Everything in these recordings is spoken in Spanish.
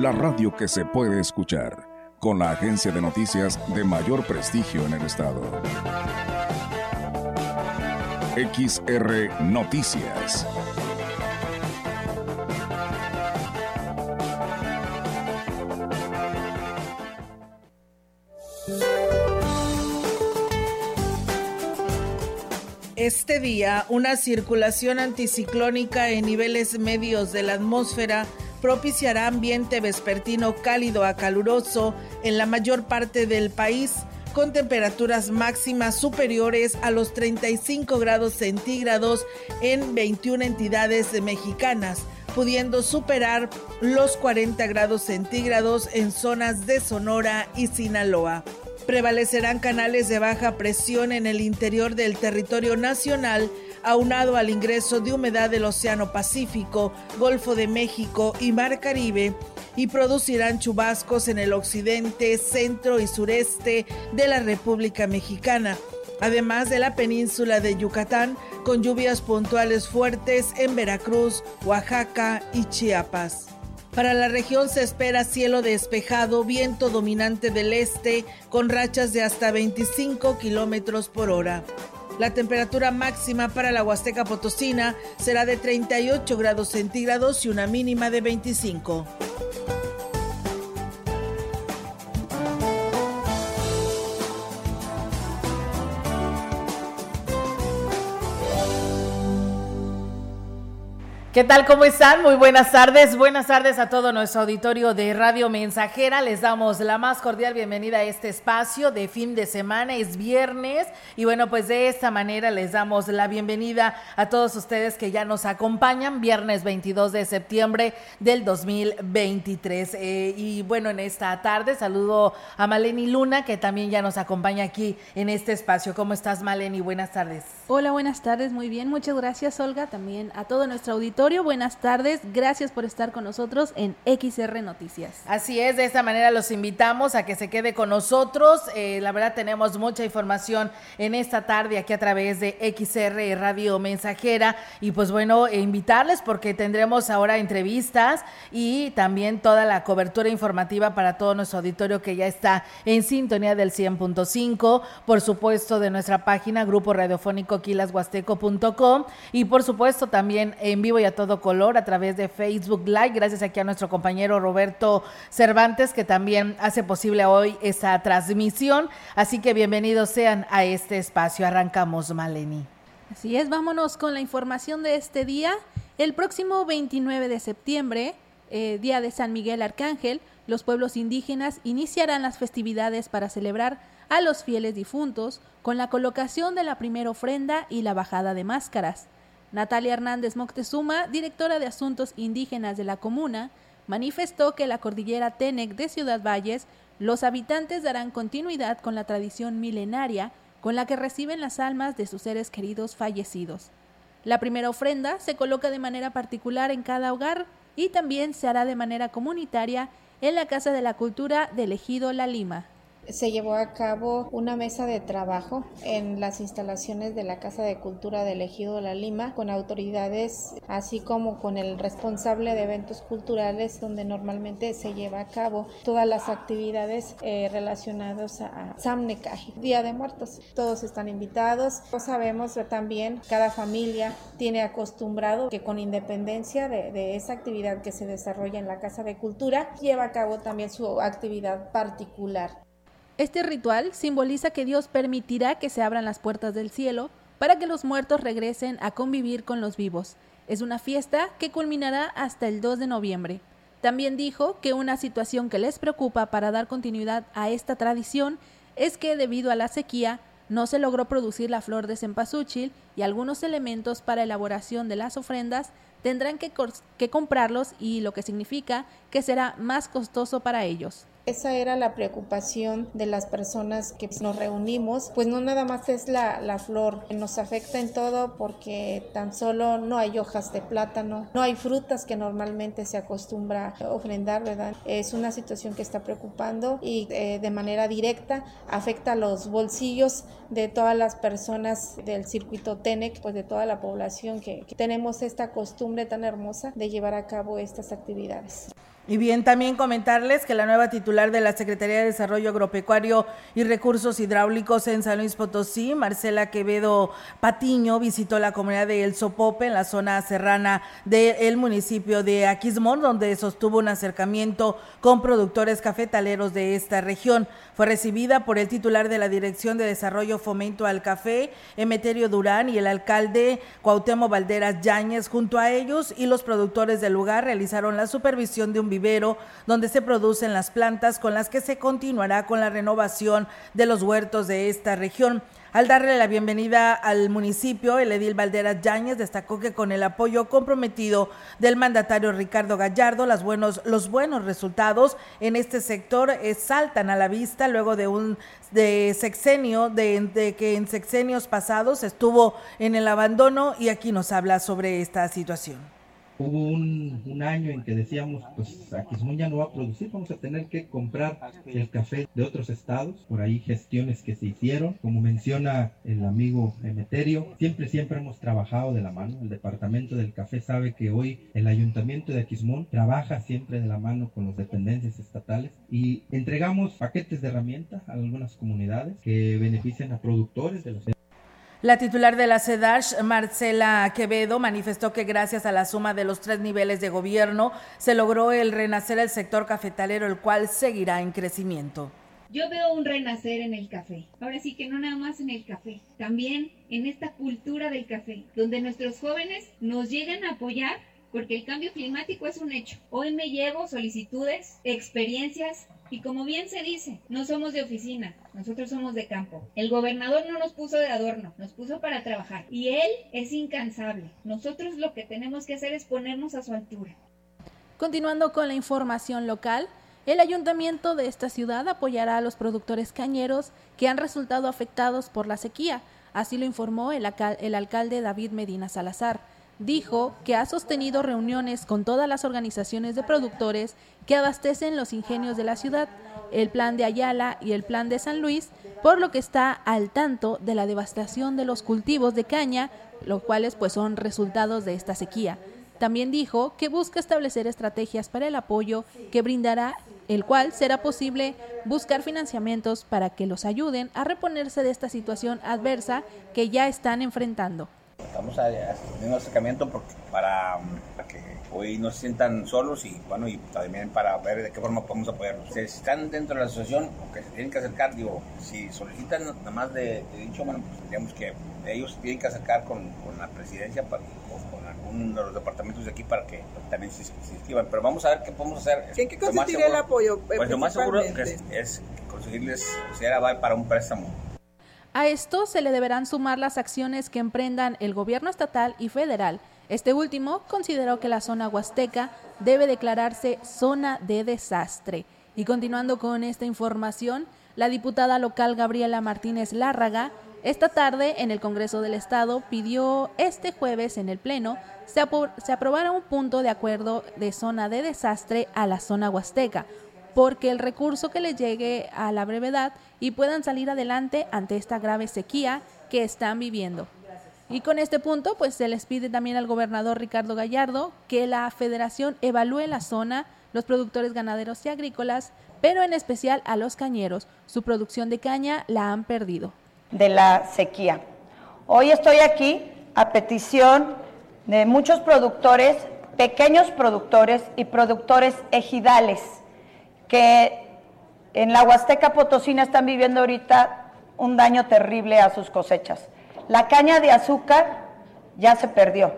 la radio que se puede escuchar, con la agencia de noticias de mayor prestigio en el estado. XR Noticias. Este día, una circulación anticiclónica en niveles medios de la atmósfera propiciará ambiente vespertino cálido a caluroso en la mayor parte del país, con temperaturas máximas superiores a los 35 grados centígrados en 21 entidades mexicanas, pudiendo superar los 40 grados centígrados en zonas de Sonora y Sinaloa. Prevalecerán canales de baja presión en el interior del territorio nacional, aunado al ingreso de humedad del Océano Pacífico, Golfo de México y Mar Caribe, y producirán chubascos en el occidente, centro y sureste de la República Mexicana, además de la península de Yucatán, con lluvias puntuales fuertes en Veracruz, Oaxaca y Chiapas. Para la región se espera cielo despejado, viento dominante del este, con rachas de hasta 25 kilómetros por hora. La temperatura máxima para la Huasteca Potosina será de 38 grados centígrados y una mínima de 25. ¿Qué tal? ¿Cómo están? Muy buenas tardes. Buenas tardes a todo nuestro auditorio de Radio Mensajera. Les damos la más cordial bienvenida a este espacio de fin de semana. Es viernes y bueno, pues de esta manera les damos la bienvenida a todos ustedes que ya nos acompañan. Viernes 22 de septiembre del 2023. Eh, y bueno, en esta tarde saludo a Maleni Luna que también ya nos acompaña aquí en este espacio. ¿Cómo estás, Maleni? Buenas tardes. Hola, buenas tardes. Muy bien. Muchas gracias, Olga. También a todo nuestro auditorio Buenas tardes, gracias por estar con nosotros en XR Noticias. Así es, de esta manera los invitamos a que se quede con nosotros. Eh, la verdad tenemos mucha información en esta tarde aquí a través de XR Radio Mensajera y pues bueno, eh, invitarles porque tendremos ahora entrevistas y también toda la cobertura informativa para todo nuestro auditorio que ya está en sintonía del 100.5, por supuesto de nuestra página grupo radiofónico quilashuasteco.com y por supuesto también en vivo y todo color a través de Facebook Live. Gracias aquí a nuestro compañero Roberto Cervantes que también hace posible hoy esta transmisión. Así que bienvenidos sean a este espacio. Arrancamos, Maleni. Así es, vámonos con la información de este día. El próximo 29 de septiembre, eh, Día de San Miguel Arcángel, los pueblos indígenas iniciarán las festividades para celebrar a los fieles difuntos con la colocación de la primera ofrenda y la bajada de máscaras. Natalia Hernández Moctezuma, directora de Asuntos Indígenas de la comuna, manifestó que la cordillera Tenec de Ciudad Valles, los habitantes darán continuidad con la tradición milenaria con la que reciben las almas de sus seres queridos fallecidos. La primera ofrenda se coloca de manera particular en cada hogar y también se hará de manera comunitaria en la Casa de la Cultura del Ejido La Lima se llevó a cabo una mesa de trabajo en las instalaciones de la Casa de Cultura del Ejido la Lima con autoridades así como con el responsable de eventos culturales donde normalmente se lleva a cabo todas las actividades eh, relacionadas a Samnekaji, Día de Muertos. Todos están invitados. Lo sabemos también, cada familia tiene acostumbrado que con independencia de, de esa actividad que se desarrolla en la Casa de Cultura, lleva a cabo también su actividad particular. Este ritual simboliza que Dios permitirá que se abran las puertas del cielo para que los muertos regresen a convivir con los vivos. Es una fiesta que culminará hasta el 2 de noviembre. También dijo que una situación que les preocupa para dar continuidad a esta tradición es que debido a la sequía no se logró producir la flor de cempasúchil y algunos elementos para elaboración de las ofrendas tendrán que, que comprarlos y lo que significa que será más costoso para ellos Esa era la preocupación de las personas que nos reunimos, pues no nada más es la, la flor, nos afecta en todo porque tan solo no hay hojas de plátano, no hay frutas que normalmente se acostumbra ofrendar, ¿verdad? Es una situación que está preocupando y eh, de manera directa afecta a los bolsillos de todas las personas del circuito TENEC, pues de toda la población que tenemos esta costumbre tan hermosa de llevar a cabo estas actividades. Y bien, también comentarles que la nueva titular de la Secretaría de Desarrollo Agropecuario y Recursos Hidráulicos en San Luis Potosí, Marcela Quevedo Patiño, visitó la comunidad de El Sopope en la zona serrana del municipio de Aquismón, donde sostuvo un acercamiento con productores cafetaleros de esta región. Fue recibida por el titular de la Dirección de Desarrollo Fomento al Café, Emeterio Durán, y el alcalde Cuauhtémoc Valderas Yáñez. Junto a ellos y los productores del lugar realizaron la supervisión de un vivero donde se producen las plantas con las que se continuará con la renovación de los huertos de esta región. Al darle la bienvenida al municipio, el edil Valderas Yáñez destacó que con el apoyo comprometido del mandatario Ricardo Gallardo, las buenos, los buenos resultados en este sector eh, saltan a la vista luego de un de sexenio, de, de que en sexenios pasados estuvo en el abandono y aquí nos habla sobre esta situación. Hubo un, año en que decíamos, pues Aquismón ya no va a producir, vamos a tener que comprar el café de otros estados, por ahí gestiones que se hicieron, como menciona el amigo Emeterio, siempre, siempre hemos trabajado de la mano, el departamento del café sabe que hoy el ayuntamiento de Aquismón trabaja siempre de la mano con las dependencias estatales y entregamos paquetes de herramientas a algunas comunidades que benefician a productores de los la titular de la CEDASH, Marcela Quevedo, manifestó que gracias a la suma de los tres niveles de gobierno se logró el renacer del sector cafetalero, el cual seguirá en crecimiento. Yo veo un renacer en el café. Ahora sí que no nada más en el café, también en esta cultura del café, donde nuestros jóvenes nos llegan a apoyar porque el cambio climático es un hecho. Hoy me llevo solicitudes, experiencias y como bien se dice, no somos de oficina, nosotros somos de campo. El gobernador no nos puso de adorno, nos puso para trabajar. Y él es incansable. Nosotros lo que tenemos que hacer es ponernos a su altura. Continuando con la información local, el ayuntamiento de esta ciudad apoyará a los productores cañeros que han resultado afectados por la sequía. Así lo informó el, alcalde David Medina Salazar dijo que ha sostenido reuniones con todas las organizaciones de productores que abastecen los ingenios de la ciudad, el plan de Ayala y el plan de San Luis, por lo que está al tanto de la devastación de los cultivos de caña, los cuales pues son resultados de esta sequía. También dijo que busca establecer estrategias para el apoyo que brindará, el cual será posible buscar financiamientos para que los ayuden a reponerse de esta situación adversa que ya están enfrentando. Estamos haciendo un acercamiento para, que hoy no se sientan solos y bueno y también para ver de qué forma podemos apoyarlos. Si están dentro de la asociación o que se tienen que acercar, digo, si solicitan nada más de, dicho, bueno, pues tendríamos que ellos tienen que acercar con, con la presidencia para, o con algún de los departamentos de aquí para que también se, inscriban. Pero vamos a ver qué podemos hacer. ¿En qué consistiría el apoyo? Pues lo más seguro que es, es conseguirles, si era para un préstamo a esto se le deberán sumar las acciones que emprendan el gobierno estatal y federal. Este último consideró que la zona huasteca debe declararse zona de desastre. Y continuando con esta información, la diputada local Gabriela Martínez Lárraga esta tarde en el Congreso del Estado pidió este jueves en el Pleno se, se aprobara un punto de acuerdo de zona de desastre a la zona huasteca, porque el recurso que les llegue a la brevedad y puedan salir adelante ante esta grave sequía que están viviendo. Y con este punto, pues se les pide también al gobernador Ricardo Gallardo que la federación evalúe la zona, los productores ganaderos y agrícolas, pero en especial a los cañeros. Su producción de caña la han perdido. De la sequía. Hoy estoy aquí a petición de muchos productores, pequeños productores y productores ejidales que en la Huasteca Potosina están viviendo ahorita un daño terrible a sus cosechas. La caña de azúcar ya se perdió.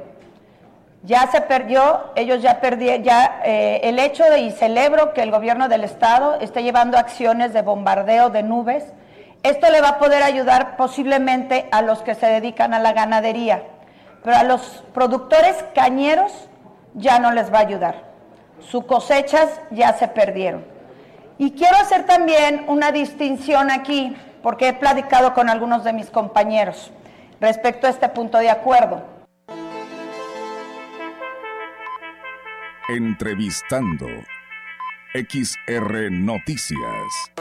Ya se perdió, ellos ya perdieron, ya eh, el hecho de, y celebro que el gobierno del estado esté llevando acciones de bombardeo de nubes. Esto le va a poder ayudar posiblemente a los que se dedican a la ganadería, pero a los productores cañeros ya no les va a ayudar. Sus cosechas ya se perdieron. Y quiero hacer también una distinción aquí, porque he platicado con algunos de mis compañeros respecto a este punto de acuerdo. Entrevistando XR Noticias.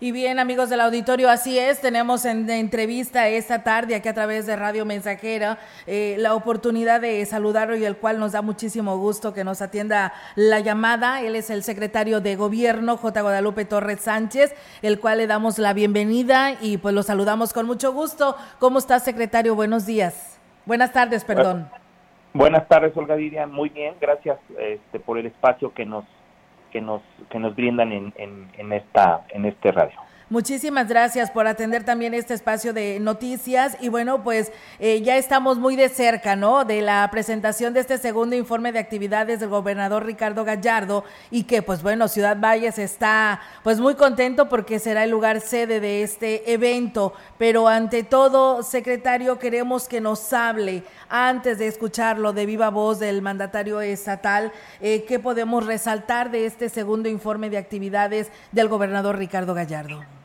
Y bien, amigos del auditorio, así es, tenemos en entrevista esta tarde aquí a través de Radio Mensajera eh, la oportunidad de saludarlo y el cual nos da muchísimo gusto que nos atienda la llamada. Él es el secretario de Gobierno, J. Guadalupe Torres Sánchez, el cual le damos la bienvenida y pues lo saludamos con mucho gusto. ¿Cómo está, secretario? Buenos días. Buenas tardes, perdón. Buenas tardes, Olga Vivian. Muy bien, gracias este, por el espacio que nos que nos que nos brindan en, en, esta en este radio. Muchísimas gracias por atender también este espacio de noticias y bueno, pues eh, ya estamos muy de cerca, ¿no? De la presentación de este segundo informe de actividades del gobernador Ricardo Gallardo y que pues bueno, Ciudad Valles está pues muy contento porque será el lugar sede de este evento, pero ante todo, secretario, queremos que nos hable antes de escucharlo de viva voz del mandatario estatal, eh, ¿qué podemos resaltar de este segundo informe de actividades del gobernador Ricardo Gallardo?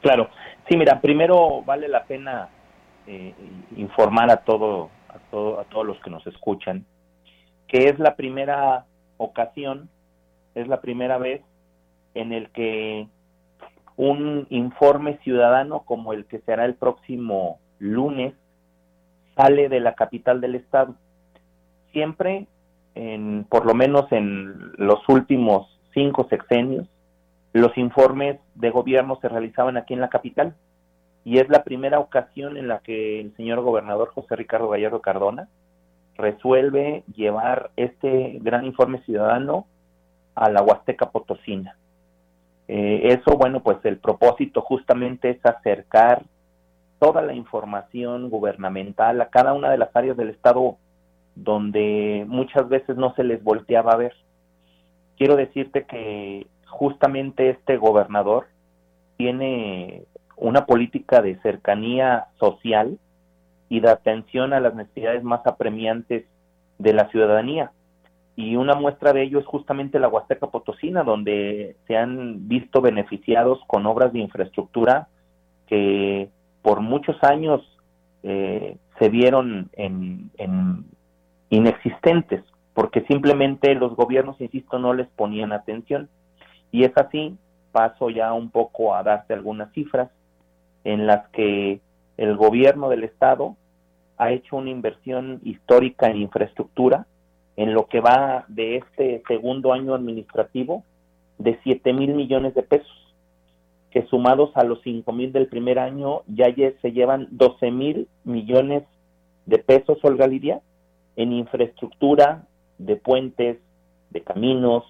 Claro, sí, mira, primero vale la pena eh, informar a todo, a todo, a todos los que nos escuchan que es la primera ocasión, es la primera vez en el que un informe ciudadano como el que será el próximo lunes sale de la capital del estado. Siempre, en, por lo menos en los últimos cinco sexenios, los informes de gobierno se realizaban aquí en la capital y es la primera ocasión en la que el señor gobernador José Ricardo Gallardo Cardona resuelve llevar este gran informe ciudadano a la Huasteca Potosina. Eh, eso, bueno, pues el propósito justamente es acercar toda la información gubernamental a cada una de las áreas del Estado donde muchas veces no se les volteaba a ver. Quiero decirte que justamente este gobernador tiene una política de cercanía social y de atención a las necesidades más apremiantes de la ciudadanía. Y una muestra de ello es justamente la Huasteca Potosina, donde se han visto beneficiados con obras de infraestructura que por muchos años eh, se vieron en, en inexistentes, porque simplemente los gobiernos, insisto, no les ponían atención. Y es así, paso ya un poco a darte algunas cifras en las que el gobierno del estado ha hecho una inversión histórica en infraestructura en lo que va de este segundo año administrativo de 7 mil millones de pesos, que sumados a los 5 mil del primer año ya se llevan 12 mil millones de pesos, Olga Lidia, en infraestructura de puentes, de caminos,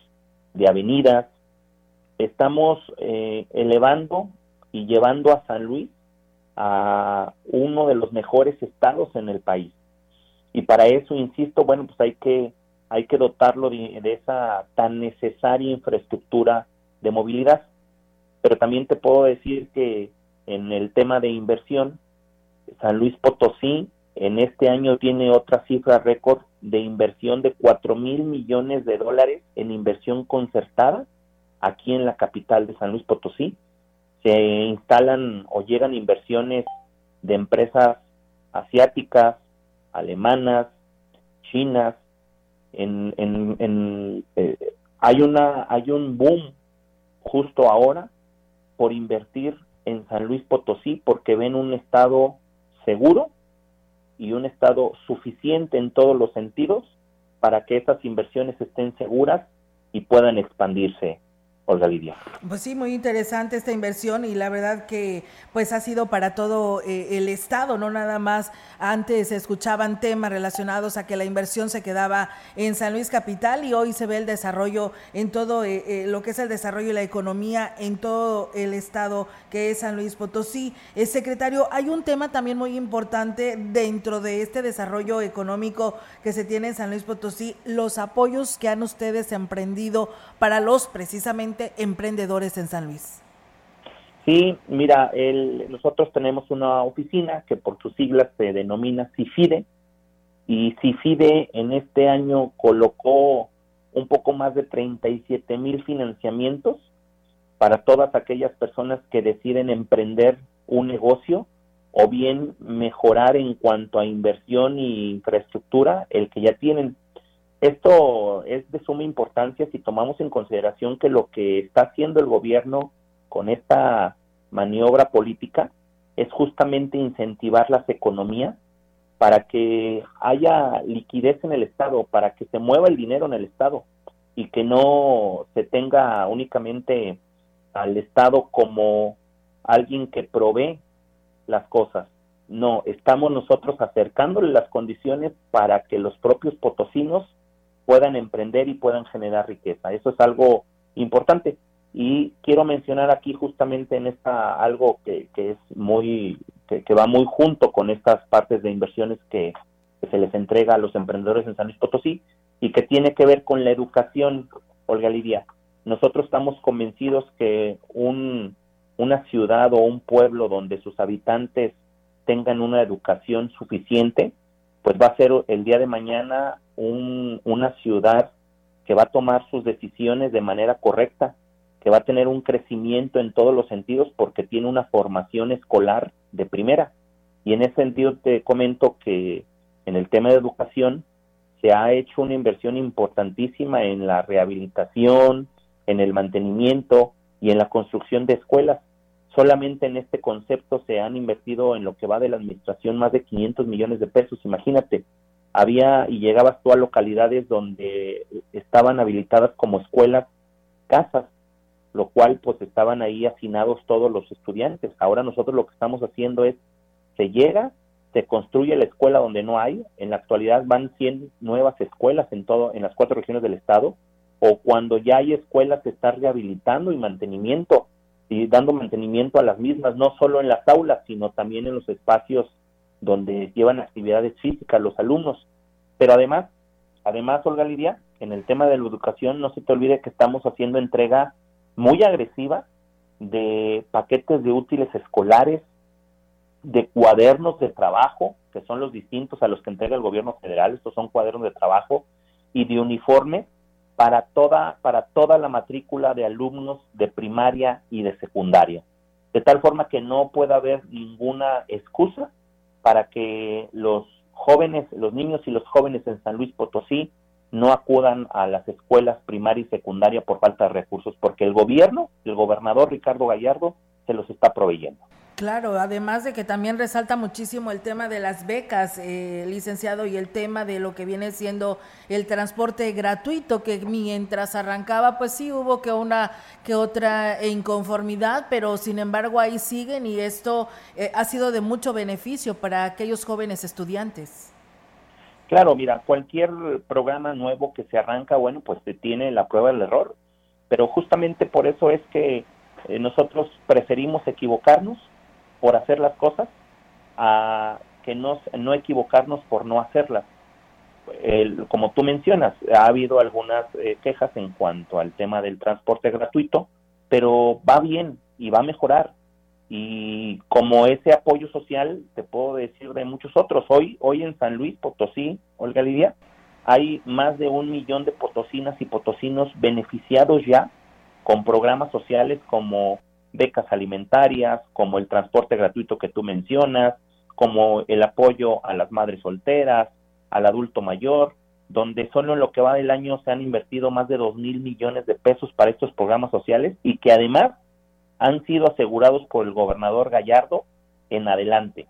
de avenidas, estamos eh, elevando y llevando a San Luis a uno de los mejores estados en el país. Y para eso, insisto, bueno, pues hay que, hay que dotarlo de, esa tan necesaria infraestructura de movilidad. Pero también te puedo decir que en el tema de inversión, San Luis Potosí en este año tiene otra cifra récord de inversión de 4 mil millones de dólares en inversión concertada aquí en la capital de San Luis Potosí. Se instalan o llegan inversiones de empresas asiáticas, alemanas, chinas. En, en, eh, hay una hay un boom justo ahora por invertir en San Luis Potosí porque ven un estado seguro y un estado suficiente en todos los sentidos para que esas inversiones estén seguras y puedan expandirse Olga Lidia. Pues sí, muy interesante esta inversión y la verdad que pues ha sido para todo eh, el estado, no nada más antes escuchaban temas relacionados a que la inversión se quedaba en San Luis Capital y hoy se ve el desarrollo en todo eh, eh, lo que es el desarrollo y la economía en todo el estado que es San Luis Potosí. secretario, hay un tema también muy importante dentro de este desarrollo económico que se tiene en San Luis Potosí, los apoyos que han ustedes emprendido para los precisamente emprendedores en San Luis? Sí, mira, el, nosotros tenemos una oficina que por sus siglas se denomina CIFIDE y CIFIDE en este año colocó un poco más de 37 mil financiamientos para todas aquellas personas que deciden emprender un negocio o bien mejorar en cuanto a inversión y infraestructura el que ya tienen. Esto es de suma importancia si tomamos en consideración que lo que está haciendo el gobierno con esta maniobra política es justamente incentivar las economías para que haya liquidez en el Estado, para que se mueva el dinero en el Estado y que no se tenga únicamente al Estado como alguien que provee las cosas. No, estamos nosotros acercándole las condiciones para que los propios potosinos puedan emprender y puedan generar riqueza. Eso es algo importante. Y quiero mencionar aquí justamente en esta algo que, es muy, que, va muy junto con estas partes de inversiones que, se les entrega a los emprendedores en San Luis Potosí y que tiene que ver con la educación, Olga Lidia. Nosotros estamos convencidos que un, una ciudad o un pueblo donde sus habitantes tengan una educación suficiente, pues va a ser el día de mañana un, una ciudad que va a tomar sus decisiones de manera correcta, que va a tener un crecimiento en todos los sentidos porque tiene una formación escolar de primera. Y en ese sentido te comento que en el tema de educación se ha hecho una inversión importantísima en la rehabilitación, en el mantenimiento y en la construcción de escuelas. Solamente en este concepto se han invertido en lo que va de la administración más de 500 millones de pesos. Imagínate, había y llegabas tú a localidades donde estaban habilitadas como escuelas, casas, lo cual pues estaban ahí hacinados todos los estudiantes. Ahora nosotros lo que estamos haciendo es, se llega, se construye la escuela donde no hay, en la actualidad van 100 nuevas escuelas en todo, en las cuatro regiones del estado, o cuando ya hay escuelas se está rehabilitando y mantenimiento y dando mantenimiento a las mismas, no solo en las aulas, sino también en los espacios donde llevan actividades físicas los alumnos. Pero además, además, Olga Lidia, en el tema de la educación, no se te olvide que estamos haciendo entrega muy agresiva de paquetes de útiles escolares, de cuadernos de trabajo, que son los distintos a los que entrega el gobierno federal, estos son cuadernos de trabajo, y de uniformes para toda, para toda la matrícula de alumnos de primaria y de secundaria, de tal forma que no pueda haber ninguna excusa para que los jóvenes, los niños y los jóvenes en San Luis Potosí no acudan a las escuelas primaria y secundaria por falta de recursos, porque el gobierno, el gobernador Ricardo Gallardo, se los está proveyendo. Claro, además de que también resalta muchísimo el tema de las becas, eh, licenciado, y el tema de lo que viene siendo el transporte gratuito, que mientras arrancaba, pues sí hubo que una que otra inconformidad, pero sin embargo ahí siguen y esto eh, ha sido de mucho beneficio para aquellos jóvenes estudiantes. Claro, mira, cualquier programa nuevo que se arranca, bueno, pues se tiene la prueba del error, pero justamente por eso es que eh, nosotros preferimos equivocarnos por hacer las cosas a que no, no equivocarnos por no hacerlas. como tú mencionas, ha habido algunas eh, quejas en cuanto al tema del transporte gratuito, pero va bien y va a mejorar. Y como ese apoyo social, te puedo decir de muchos otros. Hoy, hoy en San Luis Potosí, Olga Lidia, hay más de un millón de potosinas y potosinos beneficiados ya con programas sociales como becas alimentarias, como el transporte gratuito que tú mencionas, como el apoyo a las madres solteras, al adulto mayor, donde solo en lo que va del año se han invertido más de dos mil millones de pesos para estos programas sociales y que además han sido asegurados por el gobernador Gallardo en adelante.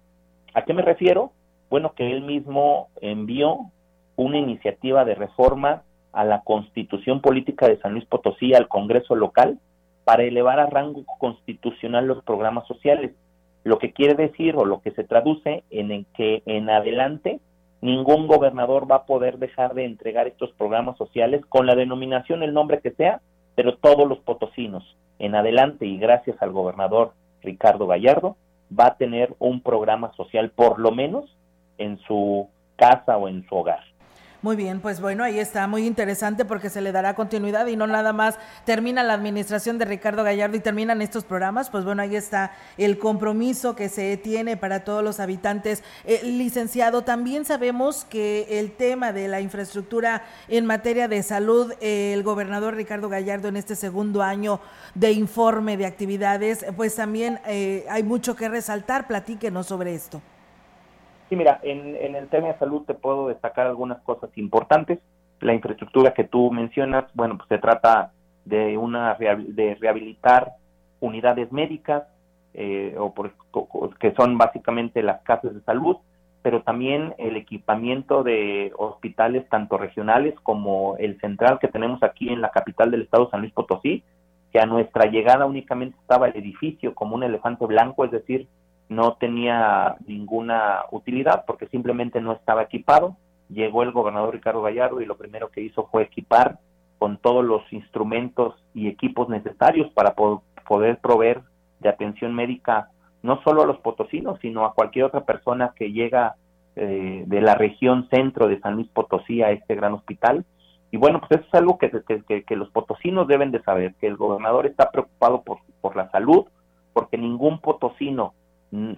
¿A qué me refiero? Bueno, que él mismo envió una iniciativa de reforma a la constitución política de San Luis Potosí al Congreso local para elevar a rango constitucional los programas sociales, lo que quiere decir o lo que se traduce en que en adelante ningún gobernador va a poder dejar de entregar estos programas sociales con la denominación, el nombre que sea, pero todos los potosinos en adelante y gracias al gobernador Ricardo Gallardo va a tener un programa social por lo menos en su casa o en su hogar. Muy bien, pues bueno, ahí está, muy interesante porque se le dará continuidad y no nada más termina la administración de Ricardo Gallardo y terminan estos programas, pues bueno, ahí está el compromiso que se tiene para todos los habitantes. Eh, licenciado, también sabemos que el tema de la infraestructura en materia de salud, el gobernador Ricardo Gallardo en este segundo año de informe de actividades, pues también eh, hay mucho que resaltar, platíquenos sobre esto. Sí, mira, en, el tema de salud te puedo destacar algunas cosas importantes. La infraestructura que tú mencionas, bueno, pues se trata de una de rehabilitar unidades médicas eh, o por, que son básicamente las casas de salud, pero también el equipamiento de hospitales tanto regionales como el central que tenemos aquí en la capital del estado San Luis Potosí, que a nuestra llegada únicamente estaba el edificio como un elefante blanco, es decir, no tenía ninguna utilidad porque simplemente no estaba equipado. Llegó el gobernador Ricardo Gallardo y lo primero que hizo fue equipar con todos los instrumentos y equipos necesarios para poder proveer de atención médica no solo a los potosinos, sino a cualquier otra persona que llega eh, de la región centro de San Luis Potosí a este gran hospital. Y bueno, pues eso es algo que, que, los potosinos deben de saber, que el gobernador está preocupado por, por la salud, porque ningún potosino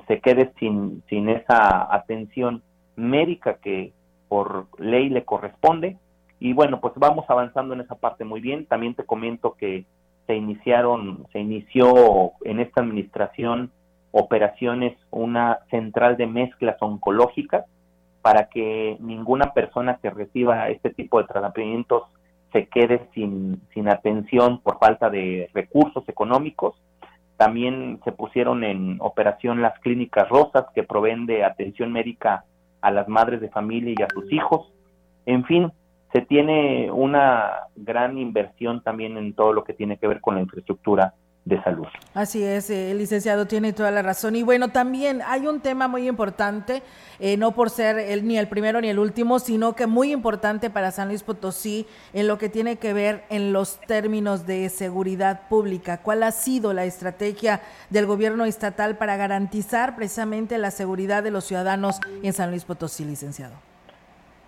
se quede sin, sin esa atención médica que por ley le corresponde. Y bueno, pues vamos avanzando en esa parte muy bien. También te comento que se iniciaron, se inició en esta administración operaciones una central de mezclas oncológicas para que ninguna persona que reciba este tipo de tratamientos se quede sin atención por falta de recursos económicos también se pusieron en operación las clínicas rosas que proveen de atención médica a las madres de familia y a sus hijos. En fin, se tiene una gran inversión también en todo lo que tiene que ver con la infraestructura de salud. Así es, eh, el licenciado tiene toda la razón. Y bueno, también hay un tema muy importante, eh, no por ser el, ni el primero ni el último, sino que muy importante para San Luis Potosí en lo que tiene que ver en los términos de seguridad pública. ¿Cuál ha sido la estrategia del gobierno estatal para garantizar precisamente la seguridad de los ciudadanos en San Luis Potosí, licenciado?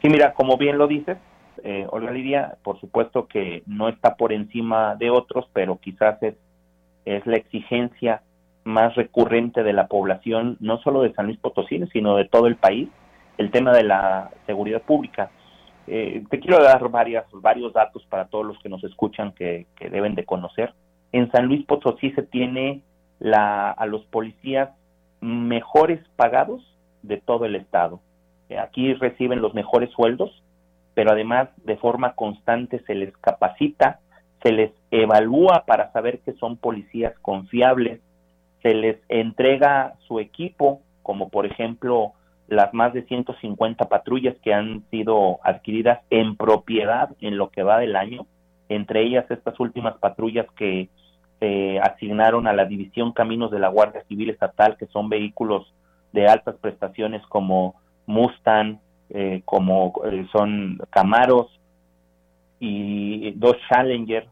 Sí, mira, como bien lo dices, eh, Olga Lidia, por supuesto que no está por encima de otros, pero quizás es es la exigencia más recurrente de la población, no solo de San Luis Potosí, sino de todo el país, el tema de la seguridad pública. Eh, te quiero dar varias, varios datos para todos los que nos escuchan que, deben de conocer. En San Luis Potosí se tiene la, a los policías mejores pagados de todo el estado. Eh, aquí reciben los mejores sueldos, pero además de forma constante se les capacita se les evalúa para saber que son policías confiables, se les entrega su equipo, como por ejemplo las más de 150 patrullas que han sido adquiridas en propiedad en lo que va del año, entre ellas estas últimas patrullas que se asignaron a la División Caminos de la Guardia Civil Estatal, que son vehículos de altas prestaciones como Mustang, eh, como eh, son Camaros, y dos Challenger,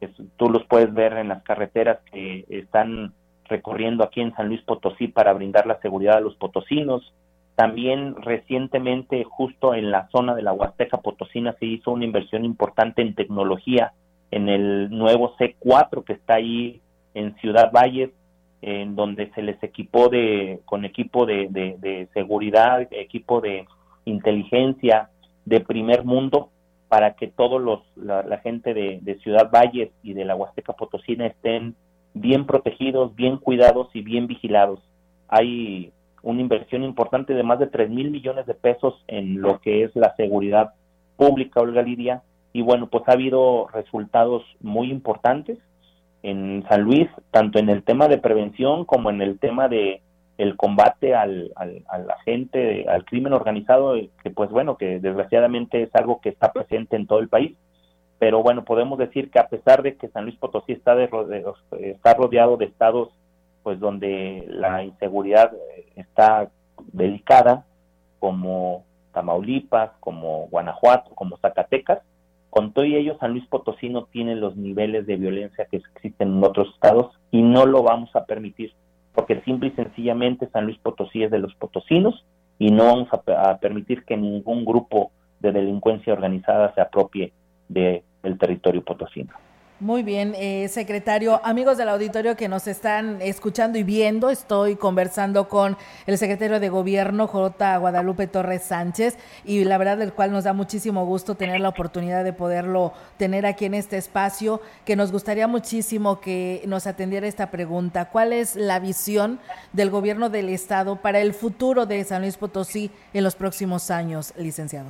que tú los puedes ver en las carreteras que están recorriendo aquí en San Luis Potosí para brindar la seguridad a los potosinos. También recientemente, justo en la zona de la Huasteca Potosina, se hizo una inversión importante en tecnología en el nuevo C4 que está ahí en Ciudad Valles, en donde se les equipó de, con equipo de, de seguridad, equipo de inteligencia de primer mundo para que todos los la, gente de, Ciudad Valles y de la Huasteca Potosina estén bien protegidos, bien cuidados y bien vigilados. Hay una inversión importante de más de 3 mil millones de pesos en lo que es la seguridad pública, Olga Lidia, y bueno, pues ha habido resultados muy importantes en San Luis, tanto en el tema de prevención como en el tema de el combate al, al, a la gente, al crimen organizado, eh, que pues bueno, que desgraciadamente es algo que está presente en todo el país. Pero bueno, podemos decir que a pesar de que San Luis Potosí está, de, está rodeado de estados pues donde la inseguridad eh, está delicada, como Tamaulipas, como Guanajuato, como Zacatecas, con todo ello San Luis Potosí no tiene los niveles de violencia que existen en otros estados y no lo vamos a permitir porque simple y sencillamente San Luis Potosí es de los potosinos y no vamos a, permitir que ningún grupo de delincuencia organizada se apropie del territorio potosino. Muy bien, eh, secretario. Amigos del auditorio que nos están escuchando y viendo, estoy conversando con el secretario de Gobierno, J. Guadalupe Torres Sánchez, y la verdad del cual nos da muchísimo gusto tener la oportunidad de poderlo tener aquí en este espacio, que nos gustaría muchísimo que nos atendiera esta pregunta. ¿Cuál es la visión del Gobierno del Estado para el futuro de San Luis Potosí en los próximos años, licenciado?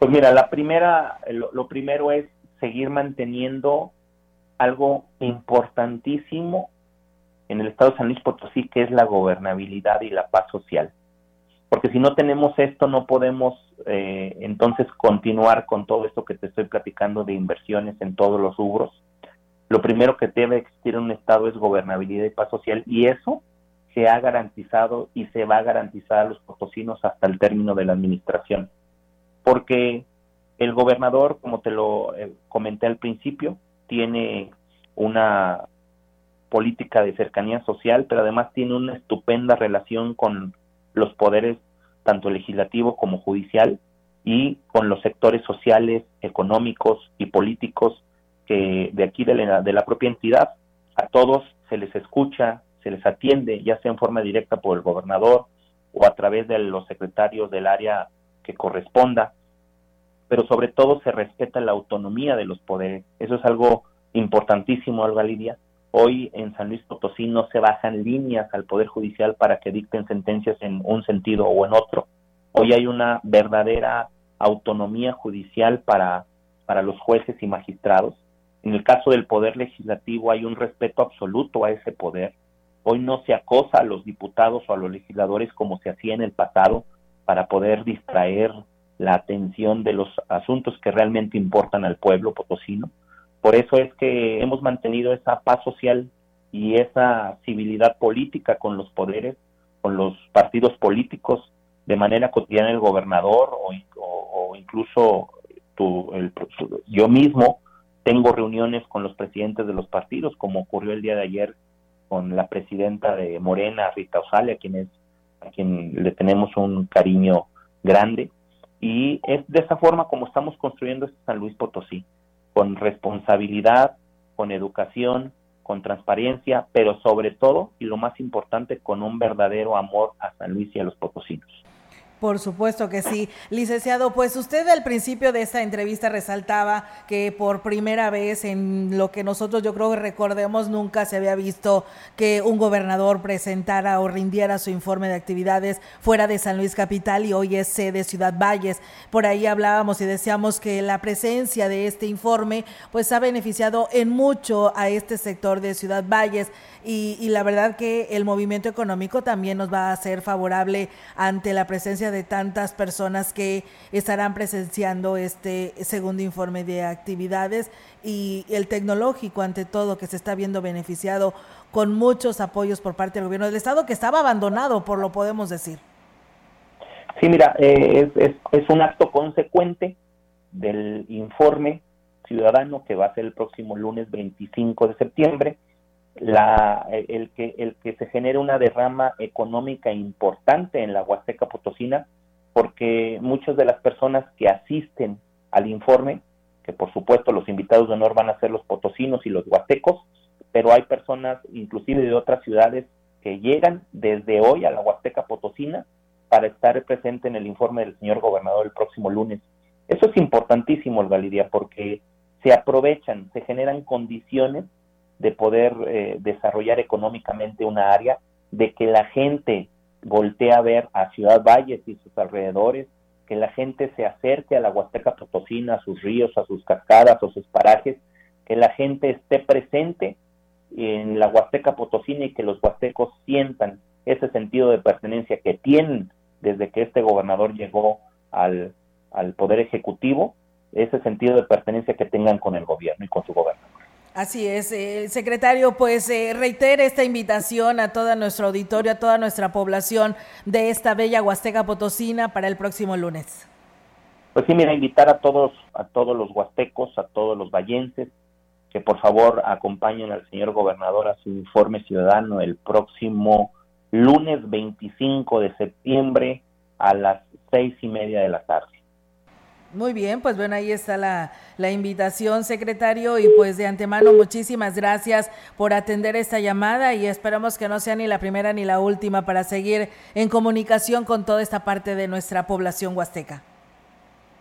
Pues mira, la primera, lo primero es seguir manteniendo algo importantísimo en el Estado de San Luis Potosí, que es la gobernabilidad y la paz social. Porque si no tenemos esto, no podemos eh, entonces continuar con todo esto que te estoy platicando de inversiones en todos los rubros. Lo primero que debe existir en un Estado es gobernabilidad y paz social, y eso se ha garantizado y se va a garantizar a los potosinos hasta el término de la administración. Porque el gobernador, como te lo eh, comenté al principio, tiene una política de cercanía social, pero además tiene una estupenda relación con los poderes, tanto legislativo como judicial, y con los sectores sociales, económicos y políticos que de aquí de la, de la propia entidad. A todos se les escucha, se les atiende, ya sea en forma directa por el gobernador o a través de los secretarios del área que corresponda pero sobre todo se respeta la autonomía de los poderes. Eso es algo importantísimo, Alba Lidia. Hoy en San Luis Potosí no se bajan líneas al Poder Judicial para que dicten sentencias en un sentido o en otro. Hoy hay una verdadera autonomía judicial para, para los jueces y magistrados. En el caso del Poder Legislativo hay un respeto absoluto a ese poder. Hoy no se acosa a los diputados o a los legisladores como se hacía en el pasado para poder distraer la atención de los asuntos que realmente importan al pueblo potosino. Por eso es que hemos mantenido esa paz social y esa civilidad política con los poderes, con los partidos políticos, de manera cotidiana el gobernador o, incluso yo mismo tengo reuniones con los presidentes de los partidos, como ocurrió el día de ayer con la presidenta de Morena, Rita Osale, a quien, es, a quien le tenemos un cariño grande y es de esa forma como estamos construyendo este San Luis Potosí, con responsabilidad, con educación, con transparencia, pero sobre todo, y lo más importante, con un verdadero amor a San Luis y a los potosinos. Por supuesto que sí. Licenciado, pues usted al principio de esta entrevista resaltaba que por primera vez en lo que nosotros yo creo que recordemos nunca se había visto que un gobernador presentara o rindiera su informe de actividades fuera de San Luis Capital y hoy es sede Ciudad Valles. Por ahí hablábamos y decíamos que la presencia de este informe pues ha beneficiado en mucho a este sector de Ciudad Valles y, y la verdad que el movimiento económico también nos va a ser favorable ante la presencia de tantas personas que estarán presenciando este segundo informe de actividades y el tecnológico ante todo que se está viendo beneficiado con muchos apoyos por parte del gobierno del estado que estaba abandonado por lo podemos decir. Sí, mira, eh, es, es un acto consecuente del informe ciudadano que va a ser el próximo lunes 25 de septiembre la, el, que, el que se genere una derrama económica importante en la Huasteca Potosina, porque muchas de las personas que asisten al informe, que por supuesto los invitados de honor van a ser los potosinos y los huastecos, pero hay personas inclusive de otras ciudades que llegan desde hoy a la Huasteca Potosina para estar presente en el informe del señor gobernador el próximo lunes. Eso es importantísimo, Olga porque se aprovechan, se generan condiciones de poder eh, desarrollar económicamente una área, de que la gente voltee a ver a Ciudad Valles y sus alrededores, que la gente se acerque a la Huasteca Potosina, a sus ríos, a sus cascadas, a sus parajes, que la gente esté presente en la Huasteca Potosina y que los huastecos sientan ese sentido de pertenencia que tienen desde que este gobernador llegó al, al Poder Ejecutivo, ese sentido de pertenencia que tengan con el gobierno y con su gobernador. Así es, eh, secretario, pues eh, reitere esta invitación a toda nuestro auditorio, a toda nuestra población de esta bella Huasteca Potosina para el próximo lunes. Pues sí, mira, invitar a todos, a todos los huastecos, a todos los vallenses, que por favor acompañen al señor gobernador a su informe ciudadano el próximo lunes 25 de septiembre a las seis y media de la tarde. Muy bien, pues bueno, ahí está la, la, invitación, secretario, y pues de antemano muchísimas gracias por atender esta llamada y esperamos que no sea ni la primera ni la última para seguir en comunicación con toda esta parte de nuestra población huasteca.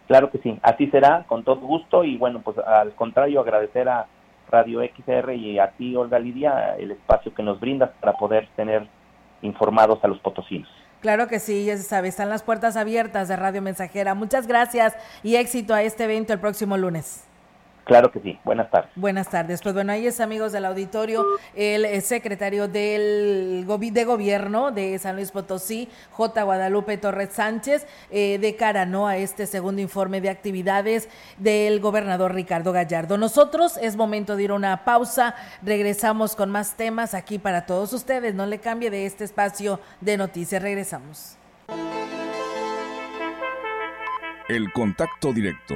Claro que sí, así será, con todo gusto, y bueno, pues al contrario, agradecer a Radio XR y a ti, Olga Lidia, el espacio que nos brindas para poder tener informados a los potosinos. Claro que sí, ya se sabe, están las puertas abiertas de Radio Mensajera. Muchas gracias y éxito a este evento el próximo lunes. Claro que sí. Buenas tardes. Buenas tardes. Pues bueno, ahí es, amigos del auditorio, el eh, secretario del de gobierno de San Luis Potosí, J. Guadalupe Torres Sánchez, eh, de cara ¿no? a este segundo informe de actividades del gobernador Ricardo Gallardo. Nosotros es momento de ir a una pausa. Regresamos con más temas aquí para todos ustedes. No le cambie de este espacio de noticias. Regresamos. El contacto directo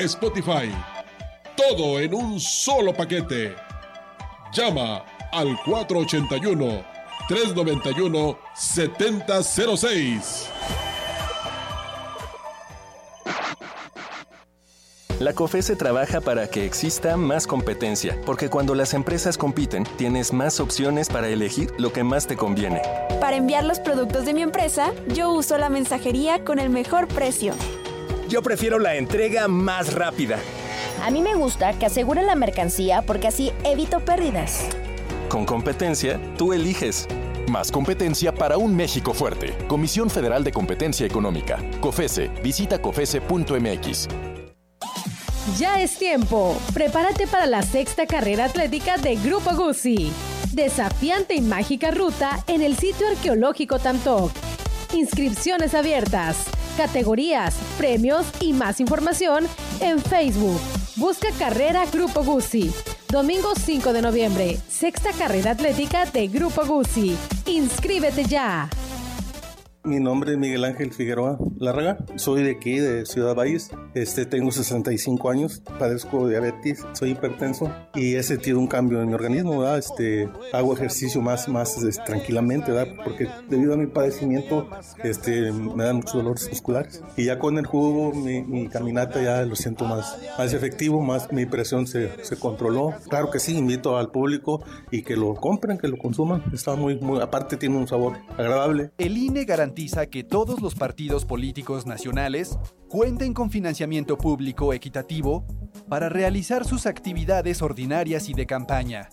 Spotify. Todo en un solo paquete. Llama al 481-391-7006. La COFESE trabaja para que exista más competencia, porque cuando las empresas compiten, tienes más opciones para elegir lo que más te conviene. Para enviar los productos de mi empresa, yo uso la mensajería con el mejor precio. Yo prefiero la entrega más rápida. A mí me gusta que aseguren la mercancía porque así evito pérdidas. Con competencia, tú eliges. Más competencia para un México fuerte. Comisión Federal de Competencia Económica. COFESE. Visita COFESE.mx. Ya es tiempo. Prepárate para la sexta carrera atlética de Grupo Guzzi. Desafiante y mágica ruta en el sitio arqueológico Tamtoc. Inscripciones abiertas categorías, premios y más información en Facebook. Busca Carrera Grupo Guzzi. Domingo 5 de noviembre, sexta carrera atlética de Grupo Guzzi. Inscríbete ya. Mi nombre es Miguel Ángel Figueroa Larraga. Soy de aquí, de Ciudad Valles. Este, tengo 65 años, padezco diabetes, soy hipertenso y he sentido un cambio en mi organismo. ¿verdad? Este, hago ejercicio más, más este, tranquilamente, ¿verdad? porque debido a mi padecimiento este, me dan muchos dolores musculares. Y ya con el jugo, mi, caminata ya lo siento más, más efectivo, más mi presión se, se, controló. Claro que sí, invito al público y que lo compren, que lo consuman. Está muy, muy, aparte tiene un sabor agradable. El INE garantiza que todos los partidos políticos nacionales cuenten con financiamiento público equitativo para realizar sus actividades ordinarias y de campaña.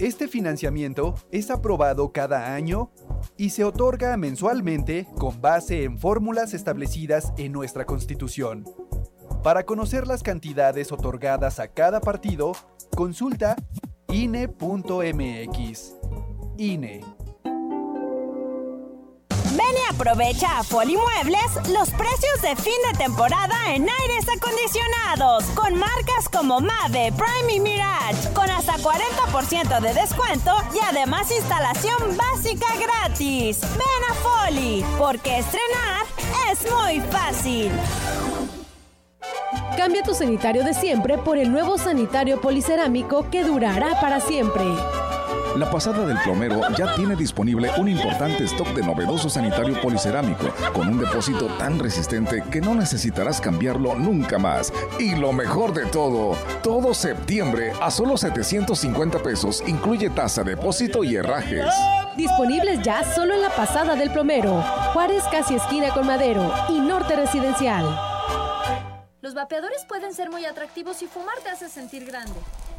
Este financiamiento es aprobado cada año y se otorga mensualmente con base en fórmulas establecidas en nuestra Constitución. Para conocer las cantidades otorgadas a cada partido, consulta INE.mx. INE Ven y aprovecha a Foli Muebles los precios de fin de temporada en aires acondicionados con marcas como Mave, Prime y Mirage con hasta 40% de descuento y además instalación básica gratis. Ven a Foli porque estrenar es muy fácil. Cambia tu sanitario de siempre por el nuevo sanitario policerámico que durará para siempre. La pasada del plomero ya tiene disponible un importante stock de novedoso sanitario policerámico con un depósito tan resistente que no necesitarás cambiarlo nunca más. Y lo mejor de todo, todo septiembre a solo 750 pesos incluye tasa, depósito y herrajes. Disponibles ya solo en la pasada del plomero, Juárez casi esquina con Madero y Norte Residencial. Los vapeadores pueden ser muy atractivos y fumar te hace sentir grande.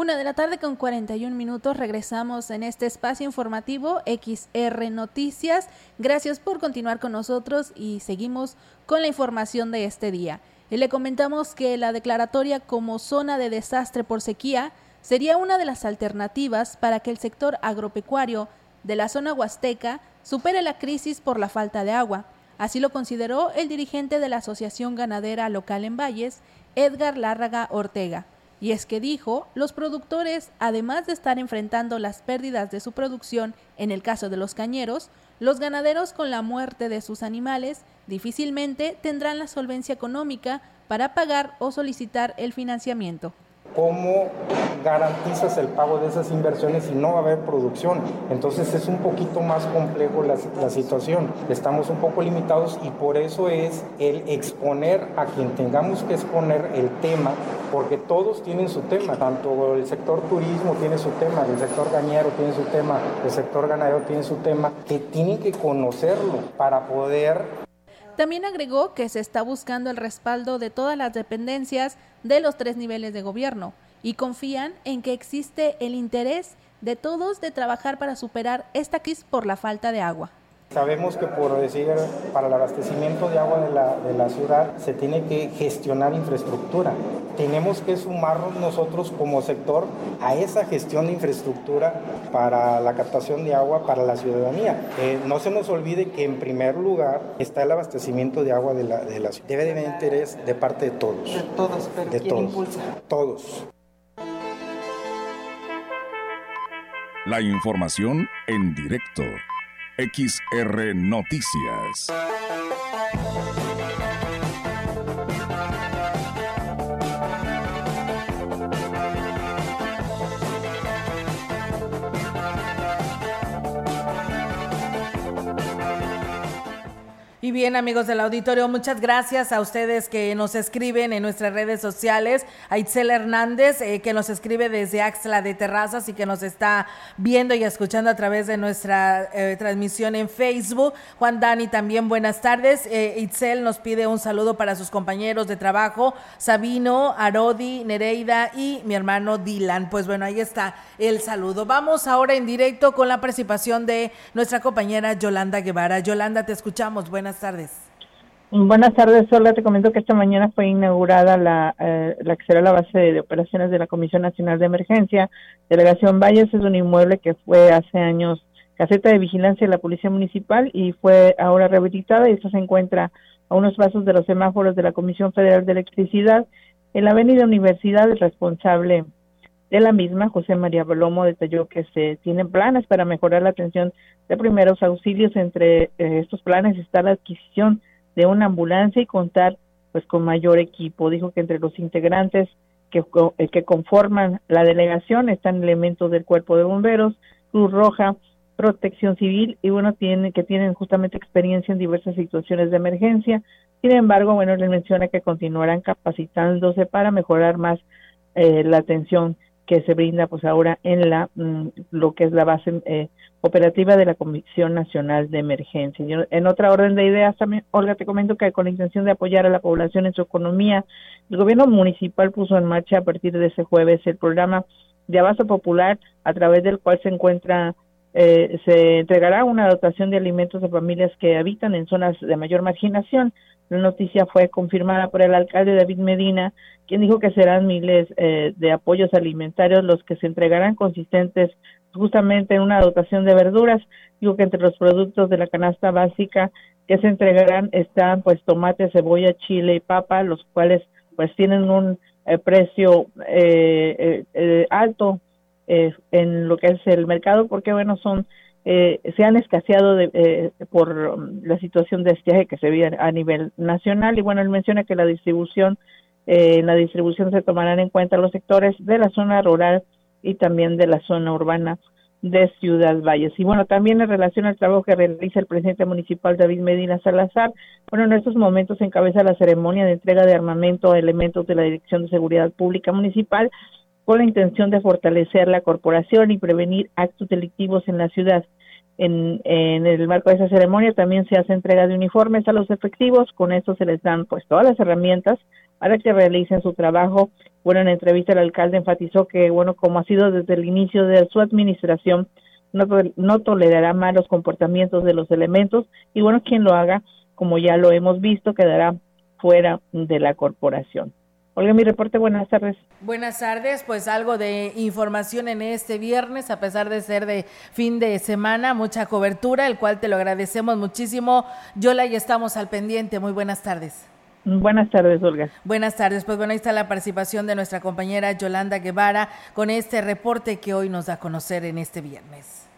Una de la tarde con 41 minutos regresamos en este espacio informativo XR Noticias. Gracias por continuar con nosotros y seguimos con la información de este día. Y le comentamos que la declaratoria como zona de desastre por sequía sería una de las alternativas para que el sector agropecuario de la zona huasteca supere la crisis por la falta de agua. Así lo consideró el dirigente de la Asociación Ganadera Local en Valles, Edgar Lárraga Ortega. Y es que dijo, los productores, además de estar enfrentando las pérdidas de su producción en el caso de los cañeros, los ganaderos con la muerte de sus animales difícilmente tendrán la solvencia económica para pagar o solicitar el financiamiento. ¿Cómo garantizas el pago de esas inversiones si no va a haber producción? Entonces es un poquito más complejo la, la, situación. Estamos un poco limitados y por eso es el exponer a quien tengamos que exponer el tema, porque todos tienen su tema, tanto el sector turismo tiene su tema, el sector gañero tiene su tema, el sector ganadero tiene su tema, que tienen que conocerlo para poder también agregó que se está buscando el respaldo de todas las dependencias de los tres niveles de gobierno y confían en que existe el interés de todos de trabajar para superar esta crisis por la falta de agua. Sabemos que por decir, para el abastecimiento de agua de la, de la, ciudad se tiene que gestionar infraestructura. Tenemos que sumarnos nosotros como sector a esa gestión de infraestructura para la captación de agua para la ciudadanía. Eh, no se nos olvide que en primer lugar está el abastecimiento de agua de la, de la ciudad. Debe de haber interés de parte de todos. De todos, pero de ¿quién todos. impulsa? Todos. La información en directo. XR Noticias. Bien, amigos del auditorio, muchas gracias a ustedes que nos escriben en nuestras redes sociales. A Itzel Hernández, eh, que nos escribe desde Axla de Terrazas y que nos está viendo y escuchando a través de nuestra eh, transmisión en Facebook. Juan Dani también, buenas tardes. Eh, Itzel nos pide un saludo para sus compañeros de trabajo, Sabino, Arodi, Nereida y mi hermano Dylan. Pues bueno, ahí está el saludo. Vamos ahora en directo con la participación de nuestra compañera Yolanda Guevara. Yolanda, te escuchamos. Buenas tardes. Buenas tardes, Sola. Te comento que esta mañana fue inaugurada la, eh, la que será la base de operaciones de la Comisión Nacional de Emergencia. Delegación Valles es un inmueble que fue hace años caseta de vigilancia de la Policía Municipal y fue ahora rehabilitada y esto se encuentra a unos pasos de los semáforos de la Comisión Federal de Electricidad. En la Avenida Universidad, el responsable de la misma, José María Bolomo, detalló que se tienen planes para mejorar la atención de primeros auxilios. Entre eh, estos planes está la adquisición de una ambulancia y contar pues con mayor equipo. Dijo que entre los integrantes que, eh, que conforman la delegación. Están elementos del Cuerpo de Bomberos, Cruz Roja, Protección Civil y bueno, tienen, que tienen justamente experiencia en diversas situaciones de emergencia. Sin embargo, bueno, les menciona que continuarán capacitándose para mejorar más eh, la atención que se brinda pues ahora en la mm, lo que es la base eh, operativa de la Comisión Nacional de Emergencia. en otra orden de ideas también, Olga, te comento que con la intención de apoyar a la población en su economía, el gobierno municipal puso en marcha a partir de ese jueves el programa de abasto popular a través del cual se encuentra eh, se entregará una dotación de alimentos a familias que habitan en zonas de mayor marginación. La noticia fue confirmada por el alcalde David Medina, quien dijo que serán miles eh, de apoyos alimentarios los que se entregarán consistentes justamente en una dotación de verduras. Digo que entre los productos de la canasta básica que se entregarán están pues tomate, cebolla, chile y papa, los cuales pues tienen un eh, precio alto eh, en lo que es el mercado porque bueno son eh, se han escaseado de, eh, por um, la situación de estiaje que se vive a nivel nacional y bueno él menciona que la distribución en la distribución se tomarán en cuenta los sectores de la zona rural y también de la zona urbana de Ciudad Valles. Y bueno, también en relación al trabajo que realiza el presidente municipal David Medina Salazar, bueno, en estos momentos encabeza la ceremonia de entrega de armamento a elementos de la Dirección de Seguridad Pública Municipal con la intención de fortalecer la corporación y prevenir actos delictivos en la ciudad. En, en, el marco de esa ceremonia también se hace entrega de uniformes a los efectivos, con esto se les dan pues todas las herramientas para que realicen su trabajo. Bueno, en entrevista el alcalde enfatizó que, bueno, como ha sido desde el inicio de su administración, no, no tolerará malos comportamientos de los elementos y bueno, quien lo haga, como ya lo hemos visto, quedará fuera de la corporación. Olga, mi reporte, buenas tardes. Buenas tardes, pues algo de información en este viernes, a pesar de ser de fin de semana, mucha cobertura, el cual te lo agradecemos muchísimo. Yola, y estamos al pendiente. Muy buenas tardes. Buenas tardes, Olga. Buenas tardes. Pues bueno, ahí está la participación de nuestra compañera Yolanda Guevara con este reporte que hoy nos da a conocer en este viernes.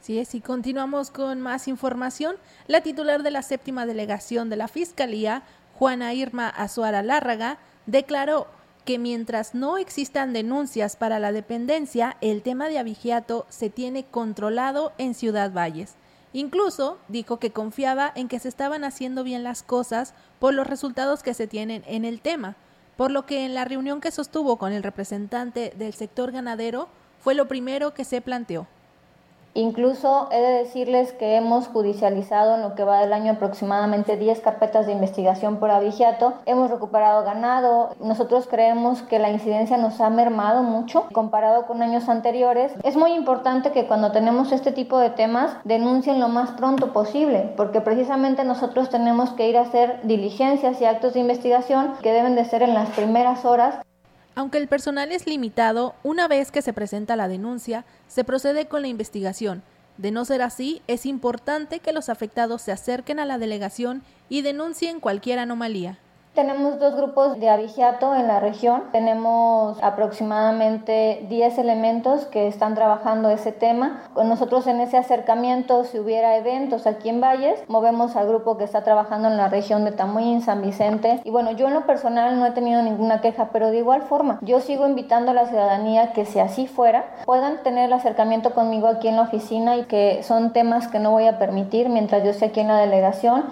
Sí, es, y continuamos con más información. La titular de la séptima delegación de la Fiscalía, Juana Irma Azuara Lárraga, declaró que mientras no existan denuncias para la dependencia, el tema de abigiato se tiene controlado en Ciudad Valles. Incluso dijo que confiaba en que se estaban haciendo bien las cosas por los resultados que se tienen en el tema, por lo que en la reunión que sostuvo con el representante del sector ganadero fue lo primero que se planteó. Incluso he de decirles que hemos judicializado en lo que va del año aproximadamente 10 carpetas de investigación por abigiato. Hemos recuperado ganado. Nosotros creemos que la incidencia nos ha mermado mucho comparado con años anteriores. Es muy importante que cuando tenemos este tipo de temas denuncien lo más pronto posible, porque precisamente nosotros tenemos que ir a hacer diligencias y actos de investigación que deben de ser en las primeras horas aunque el personal es limitado, una vez que se presenta la denuncia, se procede con la investigación. De no ser así, es importante que los afectados se acerquen a la delegación y denuncien cualquier anomalía. Tenemos dos grupos de abigiato en la región. Tenemos aproximadamente 10 elementos que están trabajando ese tema. Nosotros en ese acercamiento, si hubiera eventos aquí en Valles, movemos al grupo que está trabajando en la región de Tamuín, San Vicente. Y bueno, yo en lo personal no he tenido ninguna queja, pero de igual forma, yo sigo invitando a la ciudadanía que si así fuera, puedan tener el acercamiento conmigo aquí en la oficina y que son temas que no voy a permitir mientras yo esté aquí en la delegación.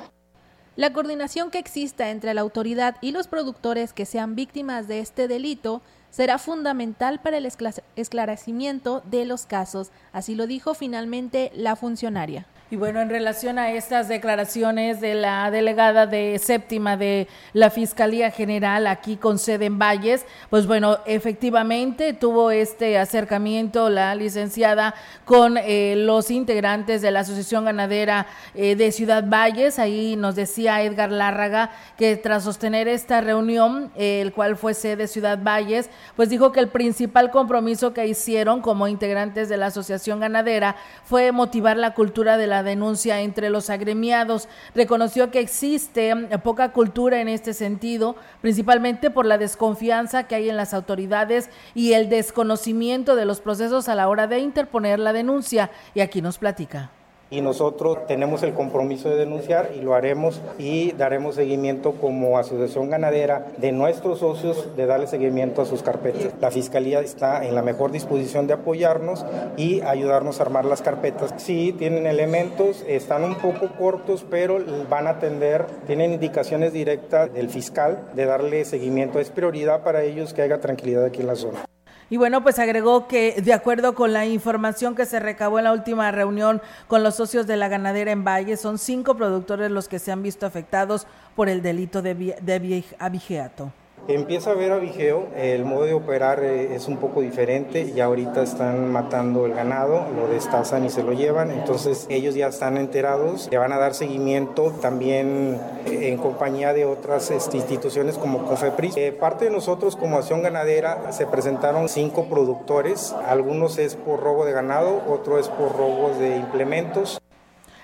La coordinación que exista entre la autoridad y los productores que sean víctimas de este delito será fundamental para el esclarecimiento de los casos, así lo dijo finalmente la funcionaria. Y bueno, en relación a estas declaraciones de la delegada de séptima de la Fiscalía General aquí con sede en Valles, pues bueno, efectivamente tuvo este acercamiento la licenciada con eh, los integrantes de la Asociación Ganadera eh, de Ciudad Valles. Ahí nos decía Edgar Lárraga que tras sostener esta reunión, eh, el cual fue sede Ciudad Valles, pues dijo que el principal compromiso que hicieron como integrantes de la Asociación Ganadera fue motivar la cultura de la denuncia entre los agremiados. Reconoció que existe poca cultura en este sentido, principalmente por la desconfianza que hay en las autoridades y el desconocimiento de los procesos a la hora de interponer la denuncia. Y aquí nos platica. Y nosotros tenemos el compromiso de denunciar y lo haremos y daremos seguimiento como asociación ganadera de nuestros socios de darle seguimiento a sus carpetas. La Fiscalía está en la mejor disposición de apoyarnos y ayudarnos a armar las carpetas. Sí, tienen elementos, están un poco cortos, pero van a atender, tienen indicaciones directas del fiscal de darle seguimiento. Es prioridad para ellos que haya tranquilidad aquí en la zona. Y bueno, pues agregó que de acuerdo con la información que se recabó en la última reunión con los socios de la ganadera en Valle, son cinco productores los que se han visto afectados por el delito de, de abigeato. Empieza a haber avigeo, el modo de operar eh, es un poco diferente y ahorita están matando el ganado, lo destazan y se lo llevan, entonces ellos ya están enterados, le van a dar seguimiento también eh, en compañía de otras este, instituciones como Cofepris. Eh, parte de nosotros como Acción Ganadera se presentaron cinco productores, algunos es por robo de ganado, otro es por robos de implementos.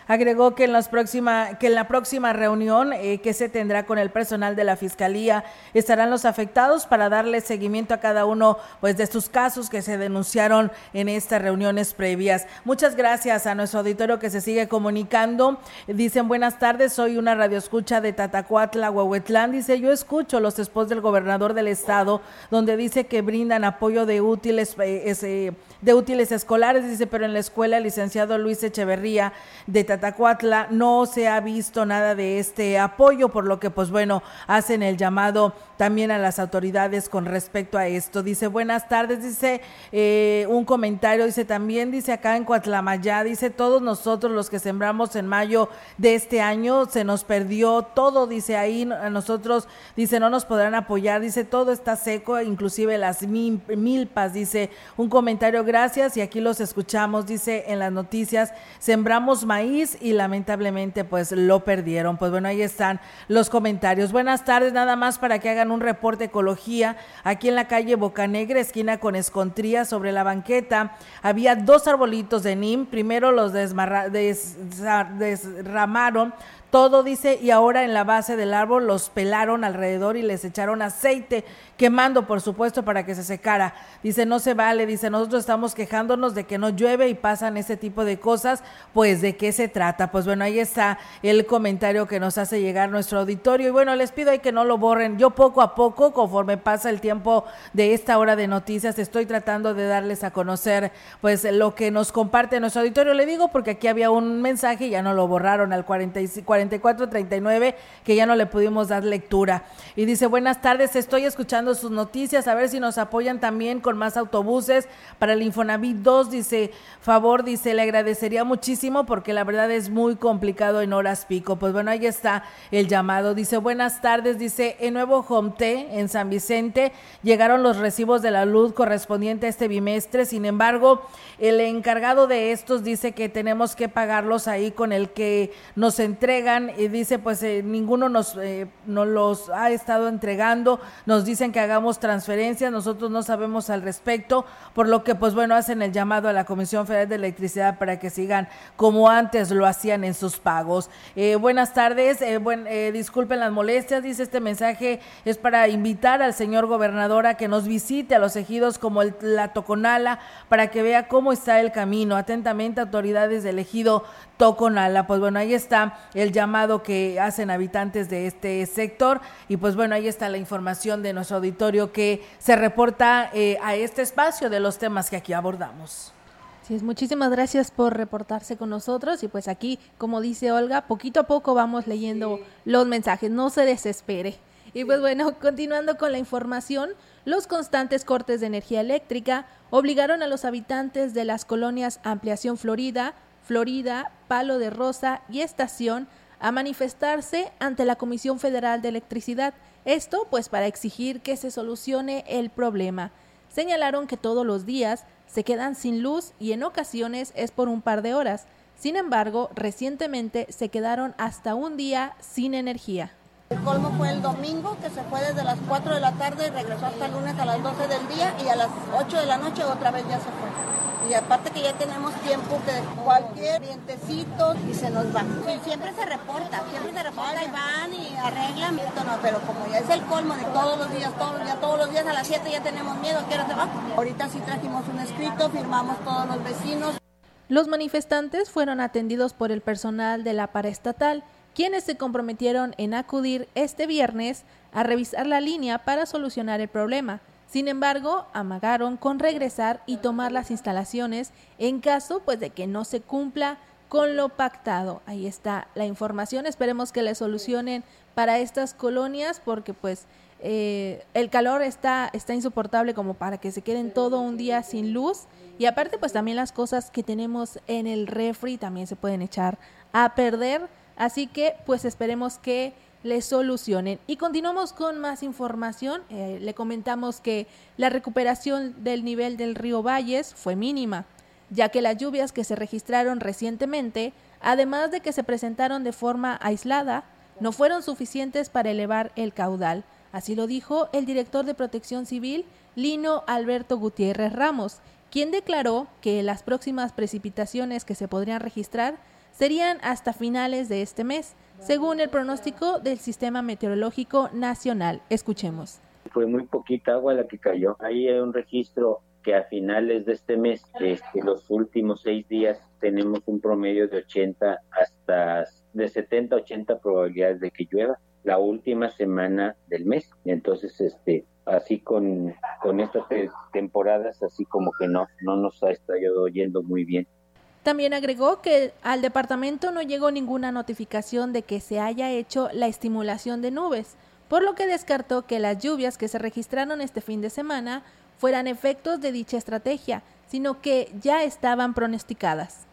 Agregó que en, las próxima, que en la próxima reunión eh, que se tendrá con el personal de la Fiscalía estarán los afectados para darle seguimiento a cada uno pues, de sus casos que se denunciaron en estas reuniones previas. Muchas gracias a nuestro auditorio que se sigue comunicando. Dicen buenas tardes, soy una radioescucha de Tatacuatla, Huehuetlán. Dice, yo escucho los esposos del gobernador del estado donde dice que brindan apoyo de útiles, eh, ese, de útiles escolares, dice, pero en la escuela el licenciado Luis Echeverría de Tatacuatla no se ha visto nada de este apoyo, por lo que pues bueno, hacen el llamado también a las autoridades con respecto a esto. Dice, buenas tardes, dice eh, un comentario, dice también, dice acá en Coatlamayá, dice todos nosotros los que sembramos en mayo de este año, se nos perdió todo, dice ahí, a nosotros, dice, no nos podrán apoyar, dice, todo está seco, inclusive las milpas, dice un comentario, gracias, y aquí los escuchamos, dice en las noticias, sembramos maíz y lamentablemente pues lo perdieron. Pues bueno, ahí están los comentarios. Buenas tardes, nada más para que hagan un reporte ecología aquí en la calle Bocanegra, esquina con Escontría, sobre la banqueta. Había dos arbolitos de NIM, primero los desramaron todo dice, y ahora en la base del árbol los pelaron alrededor y les echaron aceite, quemando por supuesto para que se secara. Dice, no se vale, dice, nosotros estamos quejándonos de que no llueve y pasan ese tipo de cosas, pues de qué se trata. Pues bueno, ahí está el comentario que nos hace llegar nuestro auditorio. Y bueno, les pido ahí que no lo borren. Yo poco a poco, conforme pasa el tiempo de esta hora de noticias, estoy tratando de darles a conocer pues lo que nos comparte nuestro auditorio. Le digo porque aquí había un mensaje y ya no lo borraron al 45 4439 que ya no le pudimos dar lectura. Y dice, buenas tardes, estoy escuchando sus noticias, a ver si nos apoyan también con más autobuses para el Infonavit 2. Dice, favor, dice, le agradecería muchísimo porque la verdad es muy complicado en horas pico. Pues bueno, ahí está el llamado. Dice, buenas tardes, dice, en Nuevo Jomte, en San Vicente, llegaron los recibos de la luz correspondiente a este bimestre. Sin embargo, el encargado de estos dice que tenemos que pagarlos ahí con el que nos entrega y dice, pues eh, ninguno nos, eh, los ha estado entregando, nos dicen que hagamos transferencias, nosotros no sabemos al respecto, por lo que pues bueno, hacen el llamado a la Comisión Federal de Electricidad para que sigan como antes lo hacían en sus pagos. Eh, buenas tardes, buen, disculpen las molestias, dice este mensaje, es para invitar al señor gobernador a que nos visite a los ejidos como el, la Toconala para que vea cómo está el camino. Atentamente, autoridades del ejido Toconala. Pues bueno, ahí está el llamado que hacen habitantes de este sector y pues bueno, ahí está la información de nuestro auditorio que se reporta eh, a este espacio de los temas que aquí abordamos. Sí, es, muchísimas gracias por reportarse con nosotros y pues aquí, como dice Olga, poquito a poco vamos leyendo los mensajes, no se desespere. Y pues bueno, continuando con la información, los constantes cortes de energía eléctrica obligaron a los habitantes de las colonias Ampliación Florida, Florida, Palo de Rosa y Estación a manifestarse ante la Comisión Federal de Electricidad. Esto pues para exigir que se solucione el problema. Señalaron que todos los días se quedan sin luz y en ocasiones es por un par de horas. Sin embargo, recientemente se quedaron hasta un día sin energía. El colmo fue el domingo, que se fue desde las 4 de la tarde y regresó hasta el lunes a las 12 del día y a las 8 de la noche otra vez ya se fue y aparte que ya tenemos tiempo que cualquier vientecito y se nos va. Sí, siempre se reporta, siempre se reporta y van y arreglan. No, pero como ya es el colmo de todos los días, todos los días, todos los días a las 7 ya tenemos miedo, ¿qué hora se va? Ahorita sí trajimos un escrito, firmamos todos los vecinos. Los manifestantes fueron atendidos por el personal de la paraestatal, quienes se comprometieron en acudir este viernes a revisar la línea para solucionar el problema. Sin embargo, amagaron con regresar y tomar las instalaciones en caso pues de que no se cumpla con lo pactado. Ahí está la información. Esperemos que le solucionen para estas colonias porque pues eh, el calor está, está insoportable como para que se queden todo un día sin luz. Y aparte pues también las cosas que tenemos en el refri también se pueden echar a perder. Así que pues esperemos que le solucionen. Y continuamos con más información. Eh, le comentamos que la recuperación del nivel del río Valles fue mínima ya que las lluvias que se registraron recientemente, además de que se presentaron de forma aislada, no fueron suficientes para elevar el caudal. Así lo dijo el director de Protección Civil, Lino Alberto Gutiérrez Ramos, quien declaró que las próximas precipitaciones que se podrían registrar serían hasta finales de este mes, según el pronóstico del Sistema Meteorológico Nacional. Escuchemos. Fue muy poquita agua la que cayó. Ahí hay un registro que a finales de este mes, este, los últimos seis días, tenemos un promedio de 80 hasta de 70 80 probabilidades de que llueva la última semana del mes. Entonces, este, así con, con estas temporadas, así como que no, no nos ha estado yendo muy bien. También agregó que al departamento no llegó ninguna notificación de que se haya hecho la estimulación de nubes, por lo que descartó que las lluvias que se registraron este fin de semana fueran efectos de dicha estrategia, sino que ya estaban pronosticadas.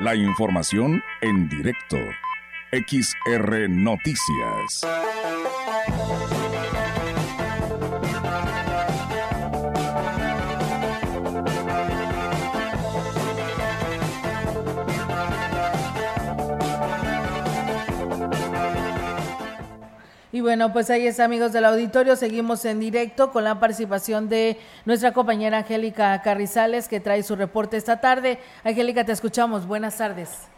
La información en directo. XR Noticias. Y bueno, pues ahí está, amigos del auditorio. Seguimos en directo con la participación de nuestra compañera Angélica Carrizales, que trae su reporte esta tarde. Angélica, te escuchamos. Buenas tardes.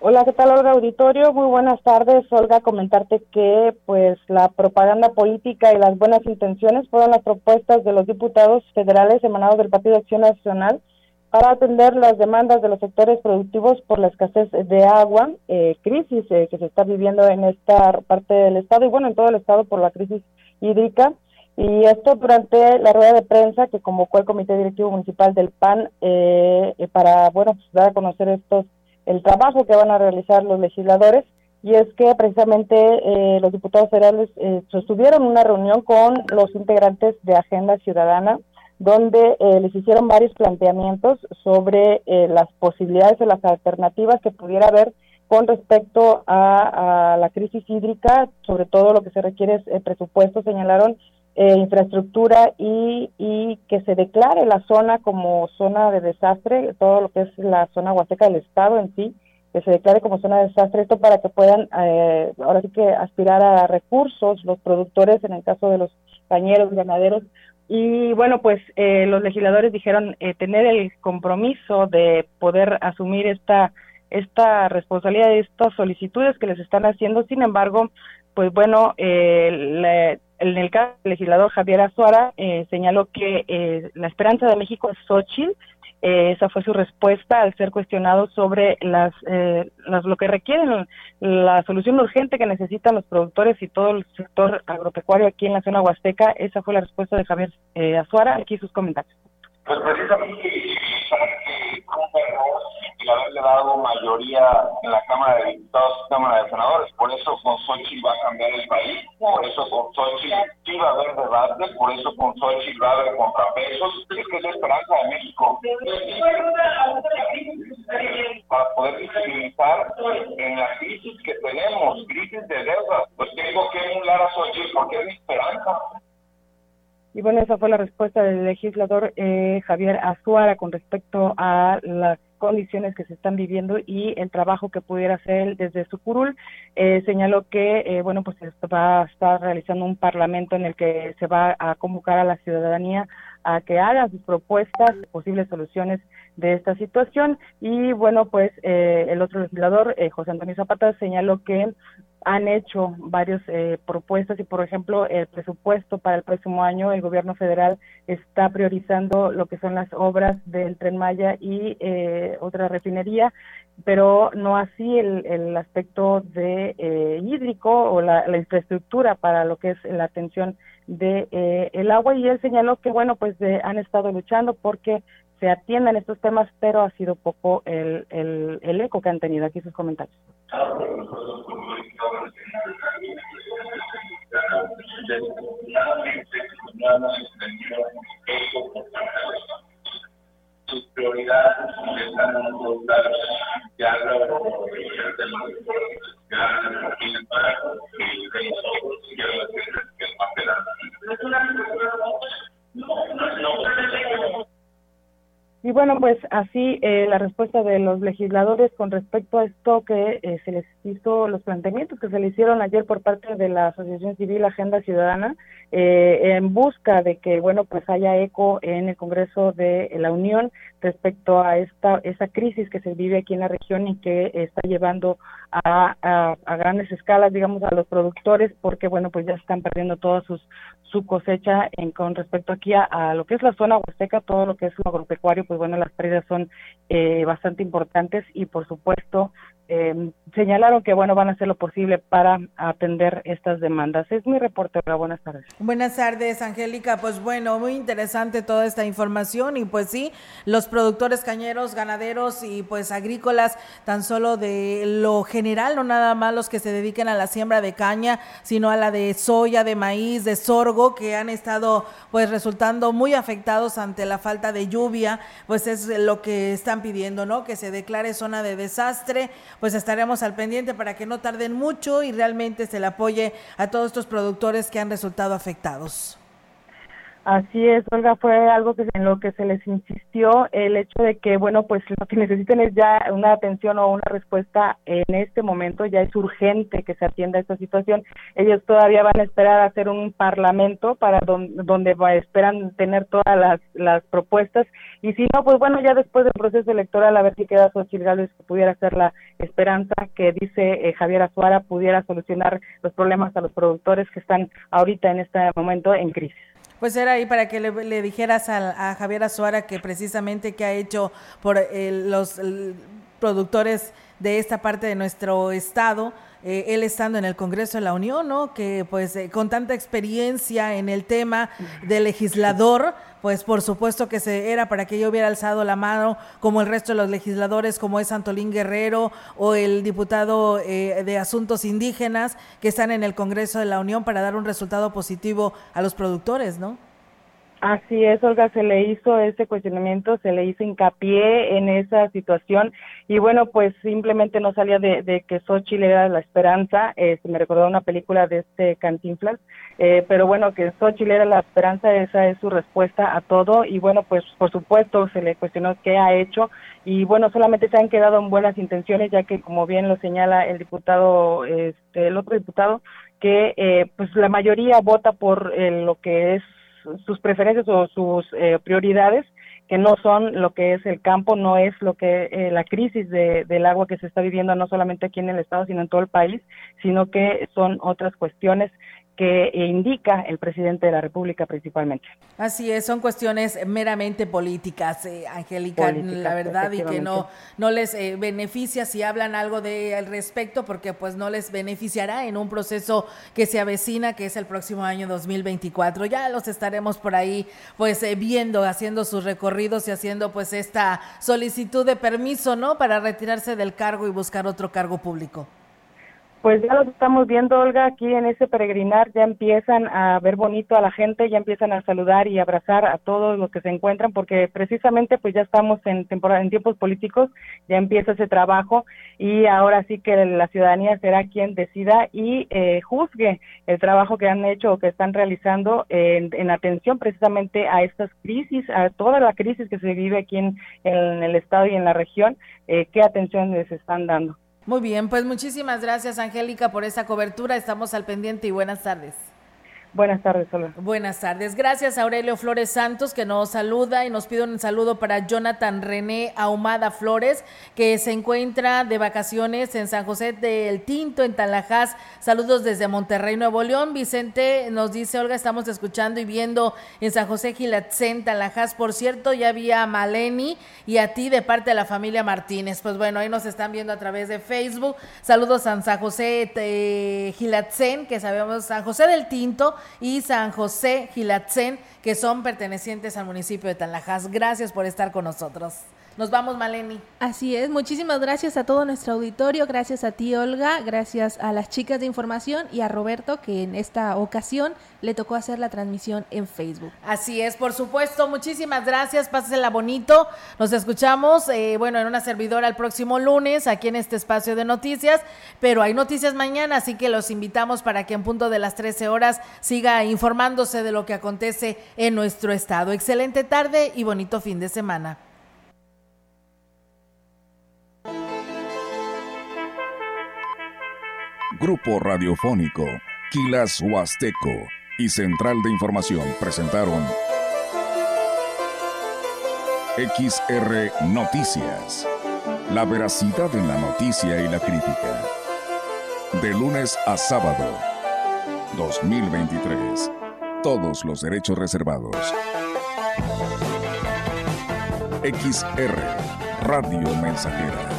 Hola, ¿qué tal, Olga Auditorio? Muy buenas tardes, Olga. Comentarte que, pues, la propaganda política y las buenas intenciones fueron las propuestas de los diputados federales emanados del Partido de Acción Nacional para atender las demandas de los sectores productivos por la escasez de agua, eh, crisis eh, que se está viviendo en esta parte del estado y bueno, en todo el estado por la crisis hídrica. Y esto durante la rueda de prensa que convocó el Comité Directivo Municipal del PAN eh, para, bueno, pues, dar a conocer estos, el trabajo que van a realizar los legisladores. Y es que precisamente los diputados federales sostuvieron una reunión con los integrantes de Agenda Ciudadana, donde eh, les hicieron varios planteamientos sobre eh, las posibilidades o las alternativas que pudiera haber con respecto a, la crisis hídrica, sobre todo lo que se requiere es eh, presupuesto, señalaron infraestructura y, y que se declare la zona como zona de desastre, todo lo que es la zona huasteca del Estado en sí, que se declare como zona de desastre, esto para que puedan ahora sí que aspirar a recursos los productores, en el caso de los cañeros, ganaderos, y bueno, pues eh, los legisladores dijeron eh, tener el compromiso de poder asumir esta esta responsabilidad de estas solicitudes que les están haciendo. Sin embargo, pues bueno, eh, en el caso del legislador Javier Azuara señaló que la esperanza de México es Xochitl eh, esa fue su respuesta al ser cuestionado sobre las, eh, lo que requieren, la solución urgente que necesitan los productores y todo el sector agropecuario aquí en la zona huasteca. Esa fue la respuesta de Javier eh, Azuara. Aquí sus comentarios. Pues precisamente y haberle dado mayoría en la Cámara de Diputados y Cámara de Senadores. Por eso con Xochitl va a cambiar el país, por eso con Xochitl sí va a haber debate, por eso con Xochitl va a haber contrapesos. Es que es la esperanza de México. Para poder visibilizar en la crisis que tenemos, crisis de deuda, pues tengo que emular a Xochitl porque es mi esperanza. Y bueno, esa fue la respuesta del legislador eh, Javier Azuara con respecto a las condiciones que se están viviendo y el trabajo que pudiera hacer desde su curul. Eh, señaló que, eh, bueno, pues va a estar realizando un parlamento en el que se va a convocar a la ciudadanía a que haga sus propuestas, posibles soluciones de esta situación. Y bueno, pues el otro legislador, José Antonio Zapata, señaló que han hecho varias eh, propuestas y, por ejemplo, el presupuesto para el próximo año, el gobierno federal está priorizando lo que son las obras del Tren Maya y eh, otra refinería, pero no así el, el aspecto de eh, hídrico o la, la, infraestructura para lo que es la atención de eh, el agua. Y él señaló que bueno pues han estado luchando porque se atiendan estos temas, pero ha sido poco el, el, el eco que han tenido aquí sus comentarios. Sus prioridades están ya lo ya para que y bueno, pues así eh, la respuesta de los legisladores con respecto a esto que eh, se les hizo, los planteamientos que se le hicieron ayer por parte de la Asociación Civil Agenda Ciudadana, eh, en busca de que, bueno, pues haya eco en el Congreso de la Unión respecto a esta esa crisis que se vive aquí en la región y que está llevando a, a, grandes escalas, digamos, a los productores, porque, bueno, pues ya están perdiendo toda sus, su cosecha en, con respecto aquí a, lo que es la zona huasteca, todo lo que es lo agropecuario, pues bueno, las pérdidas son eh, bastante importantes y por supuesto eh, señalaron que bueno van a hacer lo posible para atender estas demandas. Es mi reporte. Buenas tardes. Buenas tardes, Angélica. Pues bueno, muy interesante toda esta información y pues sí, los productores cañeros, ganaderos y pues agrícolas, tan solo de lo general, no nada más los que se dediquen a la siembra de caña, sino a la de soya, de maíz, de sorgo, que han estado pues resultando muy afectados ante la falta de lluvia, pues es lo que están pidiendo, ¿no? Que se declare zona de desastre pues estaremos al pendiente para que no tarden mucho y realmente se le apoye a todos estos productores que han resultado afectados. Así es, Olga, fue algo que en lo que se les insistió el hecho de que, bueno, pues lo que necesiten es ya una atención o una respuesta en este momento, ya es urgente que se atienda esta situación. Ellos todavía van a esperar a hacer un parlamento para donde esperan tener todas las, las propuestas y si no, pues bueno, ya después del proceso electoral a ver si queda Xochitl Gálvez que pudiera ser la esperanza que dice eh, Javier Azuara pudiera solucionar los problemas a los productores que están ahorita en este momento en crisis. Pues era ahí para que le, dijeras a, Javier Azuara que precisamente que ha hecho por eh, los productores de esta parte de nuestro estado, eh, él estando en el Congreso de la Unión, ¿no? Que pues eh, con tanta experiencia en el tema de legislador, pues por supuesto que se era para que yo hubiera alzado la mano como el resto de los legisladores, como es Antolín Guerrero o el diputado eh, de Asuntos Indígenas que están en el Congreso de la Unión para dar un resultado positivo a los productores, ¿no? Así es, Olga, se le hizo ese cuestionamiento, se le hizo hincapié en esa situación y bueno, pues simplemente no salía de, que Xochitl era la esperanza, eh, me recordó una película de este Cantinflas, eh, pero bueno, que Xochitl era la esperanza, esa es su respuesta a todo y bueno, pues por supuesto se le cuestionó qué ha hecho y bueno, solamente se han quedado en buenas intenciones, ya que como bien lo señala el diputado, este, el otro diputado, que eh, pues la mayoría vota por eh, lo que es sus preferencias o sus eh, prioridades que no son lo que es el campo, no es lo que eh, la crisis de, del agua que se está viviendo no solamente aquí en el estado, sino en todo el país, sino que son otras cuestiones que indica el presidente de la República principalmente. Así es, son cuestiones meramente políticas, eh, Angélica, la verdad, y que no, no les eh, beneficia si hablan algo de al respecto, porque pues no les beneficiará en un proceso que se avecina, que es el próximo año 2024. Ya los estaremos por ahí, pues eh, viendo, haciendo sus recorridos y haciendo pues esta solicitud de permiso, ¿no? Para retirarse del cargo y buscar otro cargo público. Pues ya lo estamos viendo, Olga, aquí en ese peregrinar ya empiezan a ver bonito a la gente, ya empiezan a saludar y abrazar a todos los que se encuentran, porque precisamente pues ya estamos en temporada, en tiempos políticos, ya empieza ese trabajo y ahora sí que la ciudadanía será quien decida y eh, juzgue el trabajo que han hecho o que están realizando en, atención precisamente a estas crisis, a toda la crisis que se vive aquí en, el estado y en la región, eh, qué atención les están dando. Muy bien, pues muchísimas gracias Angélica por esa cobertura. Estamos al pendiente y buenas tardes. Buenas tardes, hola. Buenas tardes. Gracias Aurelio Flores Santos que nos saluda y nos pide un saludo para Jonathan René Ahumada Flores que se encuentra de vacaciones en San José del Tinto, en Talajás. Saludos desde Monterrey, Nuevo León. Vicente nos dice, Olga, estamos escuchando y viendo en San José Gilatzen, Talajás. Por cierto, ya había a Maleni y a ti de parte de la familia Martínez. Pues bueno, ahí nos están viendo a través de Facebook. Saludos a San José eh, Gilatzen, que sabemos San José del Tinto y San José Gilatzen, que son pertenecientes al municipio de Tanlajas. Gracias por estar con nosotros. Nos vamos, Maleni. Así es, muchísimas gracias a todo nuestro auditorio, gracias a ti, Olga, gracias a las chicas de información y a Roberto, que en esta ocasión le tocó hacer la transmisión en Facebook. Así es, por supuesto, muchísimas gracias, pásela bonito. Nos escuchamos, eh, bueno, en una servidora el próximo lunes, aquí en este espacio de noticias, pero hay noticias mañana, así que los invitamos para que en punto de las 13 horas siga informándose de lo que acontece en nuestro estado. Excelente tarde y bonito fin de semana. Grupo Radiofónico, Quilas Huasteco y Central de Información presentaron XR Noticias. La veracidad en la noticia y la crítica. De lunes a sábado. 2023. Todos los derechos reservados. XR Radio Mensajera